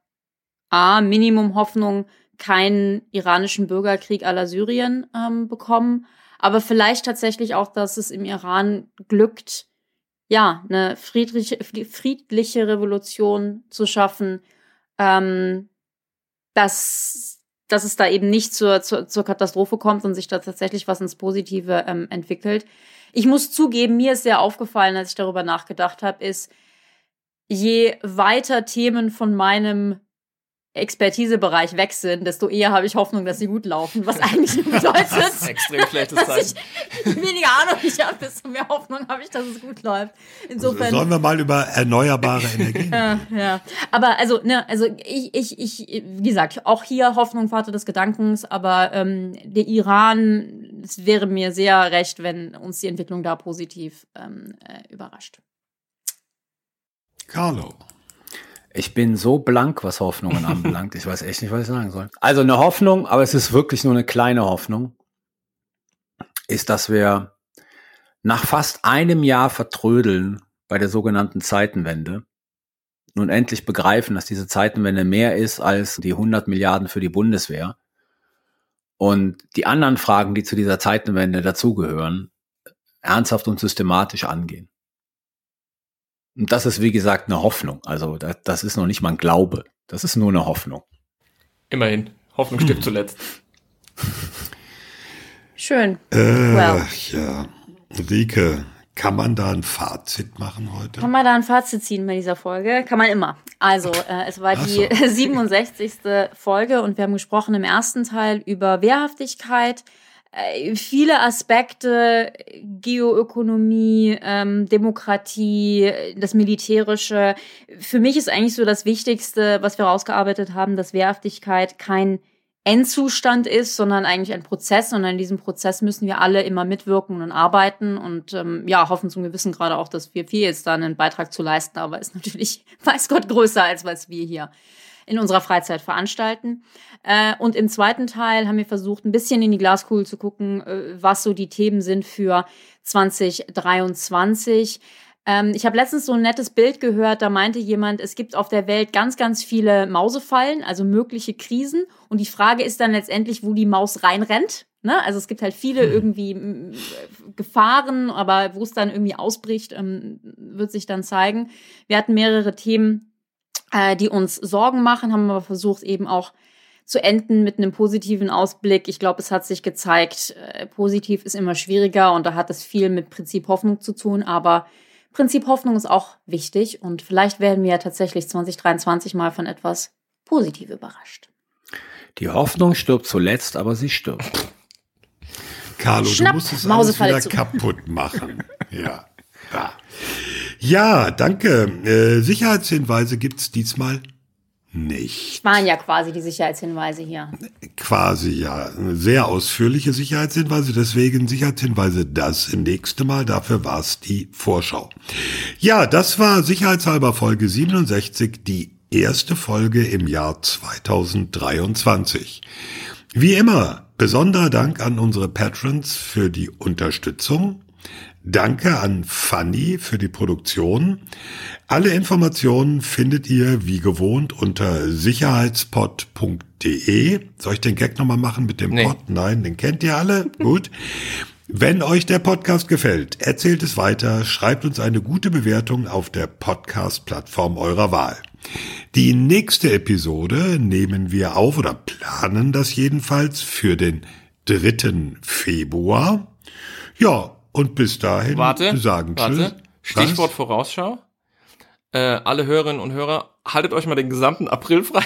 A, Minimum Hoffnung, keinen iranischen Bürgerkrieg aller Syrien ähm, bekommen, aber vielleicht tatsächlich auch, dass es im Iran glückt, ja, eine friedliche, friedliche Revolution zu schaffen, ähm, dass dass es da eben nicht zur, zur, zur Katastrophe kommt und sich da tatsächlich was ins Positive ähm, entwickelt. Ich muss zugeben, mir ist sehr aufgefallen, als ich darüber nachgedacht habe, ist, je weiter Themen von meinem Expertisebereich weg sind, desto eher habe ich Hoffnung, dass sie gut laufen. Was eigentlich bedeutet, das ist extrem schlechtes Zeichen. Ich weniger Ahnung ich habe, desto mehr Hoffnung habe ich, dass es gut läuft. Insofern sollen wir mal über erneuerbare Energien. ja, ja. Aber also, ne, also ich, ich, ich, wie gesagt, auch hier Hoffnung Vater des Gedankens, aber ähm, der Iran, es wäre mir sehr recht, wenn uns die Entwicklung da positiv ähm, äh, überrascht. Carlo. Ich bin so blank, was Hoffnungen anbelangt. Ich weiß echt nicht, was ich sagen soll. Also eine Hoffnung, aber es ist wirklich nur eine kleine Hoffnung, ist, dass wir nach fast einem Jahr Vertrödeln bei der sogenannten Zeitenwende nun endlich begreifen, dass diese Zeitenwende mehr ist als die 100 Milliarden für die Bundeswehr. Und die anderen Fragen, die zu dieser Zeitenwende dazugehören, ernsthaft und systematisch angehen. Und das ist, wie gesagt, eine Hoffnung. Also das, das ist noch nicht mal ein Glaube. Das ist nur eine Hoffnung. Immerhin. Hoffnung stirbt hm. zuletzt. Schön. Äh, well. Ja. Rike, kann man da ein Fazit machen heute? Kann man da ein Fazit ziehen bei dieser Folge? Kann man immer. Also, äh, es war die so. 67. Folge und wir haben gesprochen im ersten Teil über Wehrhaftigkeit, viele Aspekte, Geoökonomie, ähm, Demokratie, das Militärische. Für mich ist eigentlich so das Wichtigste, was wir rausgearbeitet haben, dass Wehrhaftigkeit kein Endzustand ist, sondern eigentlich ein Prozess. Und in diesem Prozess müssen wir alle immer mitwirken und arbeiten und ähm, ja, hoffen zum Gewissen gerade auch, dass wir viel jetzt da einen Beitrag zu leisten, aber ist natürlich, weiß Gott, größer als was wir hier in unserer Freizeit veranstalten. Äh, und im zweiten Teil haben wir versucht, ein bisschen in die Glaskugel zu gucken, äh, was so die Themen sind für 2023. Ähm, ich habe letztens so ein nettes Bild gehört, da meinte jemand, es gibt auf der Welt ganz, ganz viele Mausefallen, also mögliche Krisen. Und die Frage ist dann letztendlich, wo die Maus reinrennt. Ne? Also es gibt halt viele hm. irgendwie Gefahren, aber wo es dann irgendwie ausbricht, ähm, wird sich dann zeigen. Wir hatten mehrere Themen, äh, die uns Sorgen machen, haben aber versucht eben auch zu enden mit einem positiven Ausblick. Ich glaube, es hat sich gezeigt, äh, positiv ist immer schwieriger und da hat es viel mit Prinzip Hoffnung zu tun, aber Prinzip Hoffnung ist auch wichtig und vielleicht werden wir ja tatsächlich 2023 mal von etwas positiv überrascht. Die Hoffnung stirbt zuletzt, aber sie stirbt. Carlo, Schnapp, du musst es alles wieder zu. kaputt machen. ja. ja. Ja, danke. Äh, Sicherheitshinweise gibt's diesmal nicht. Waren ja quasi die Sicherheitshinweise hier. Quasi ja. Sehr ausführliche Sicherheitshinweise, deswegen Sicherheitshinweise das nächste Mal. Dafür war es die Vorschau. Ja, das war sicherheitshalber Folge 67, die erste Folge im Jahr 2023. Wie immer, besonderer Dank an unsere Patrons für die Unterstützung. Danke an Fanny für die Produktion. Alle Informationen findet ihr wie gewohnt unter sicherheitspod.de. Soll ich den Gag nochmal machen mit dem nee. Pod? Nein, den kennt ihr alle. Gut. Wenn euch der Podcast gefällt, erzählt es weiter, schreibt uns eine gute Bewertung auf der Podcast-Plattform eurer Wahl. Die nächste Episode nehmen wir auf oder planen das jedenfalls für den 3. Februar. Ja, und bis dahin warte, sagen warte. Tschüss. Stichwort Was? Vorausschau. Äh, alle Hörerinnen und Hörer, haltet euch mal den gesamten April frei.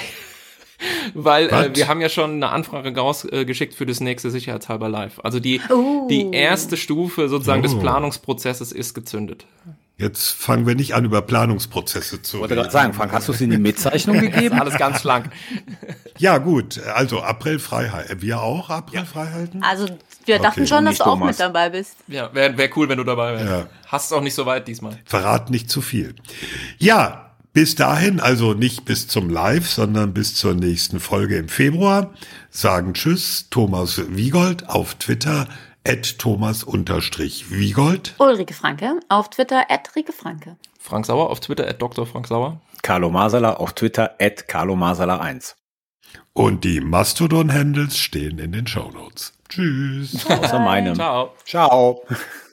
Weil äh, wir haben ja schon eine Anfrage rausgeschickt äh, für das nächste Sicherheitshalber Live. Also die, oh. die erste Stufe sozusagen oh. des Planungsprozesses ist gezündet. Jetzt fangen wir nicht an, über Planungsprozesse zu reden. Ich wollte gerade sagen, Frank, hast du es in die Mitzeichnung gegeben? Alles ganz schlank. Ja, gut. Also April frei halten. Wir auch April ja. frei halten? Also wir okay. dachten schon, dass du auch mit dabei bist. Ja, wäre wär cool, wenn du dabei wärst. Ja. Hast auch nicht so weit diesmal. Verrat nicht zu viel. Ja, bis dahin, also nicht bis zum Live, sondern bis zur nächsten Folge im Februar, sagen Tschüss, Thomas Wiegold auf Twitter, at Thomas-Wiegold. Ulrike Franke auf Twitter, at Rike Franke. Frank Sauer auf Twitter, at Dr. Frank Sauer. Carlo Masala auf Twitter, at Carlo Masala 1. Und die Mastodon-Handles stehen in den Show Notes. Tschüss. Außer meinem. Ciao. Ciao.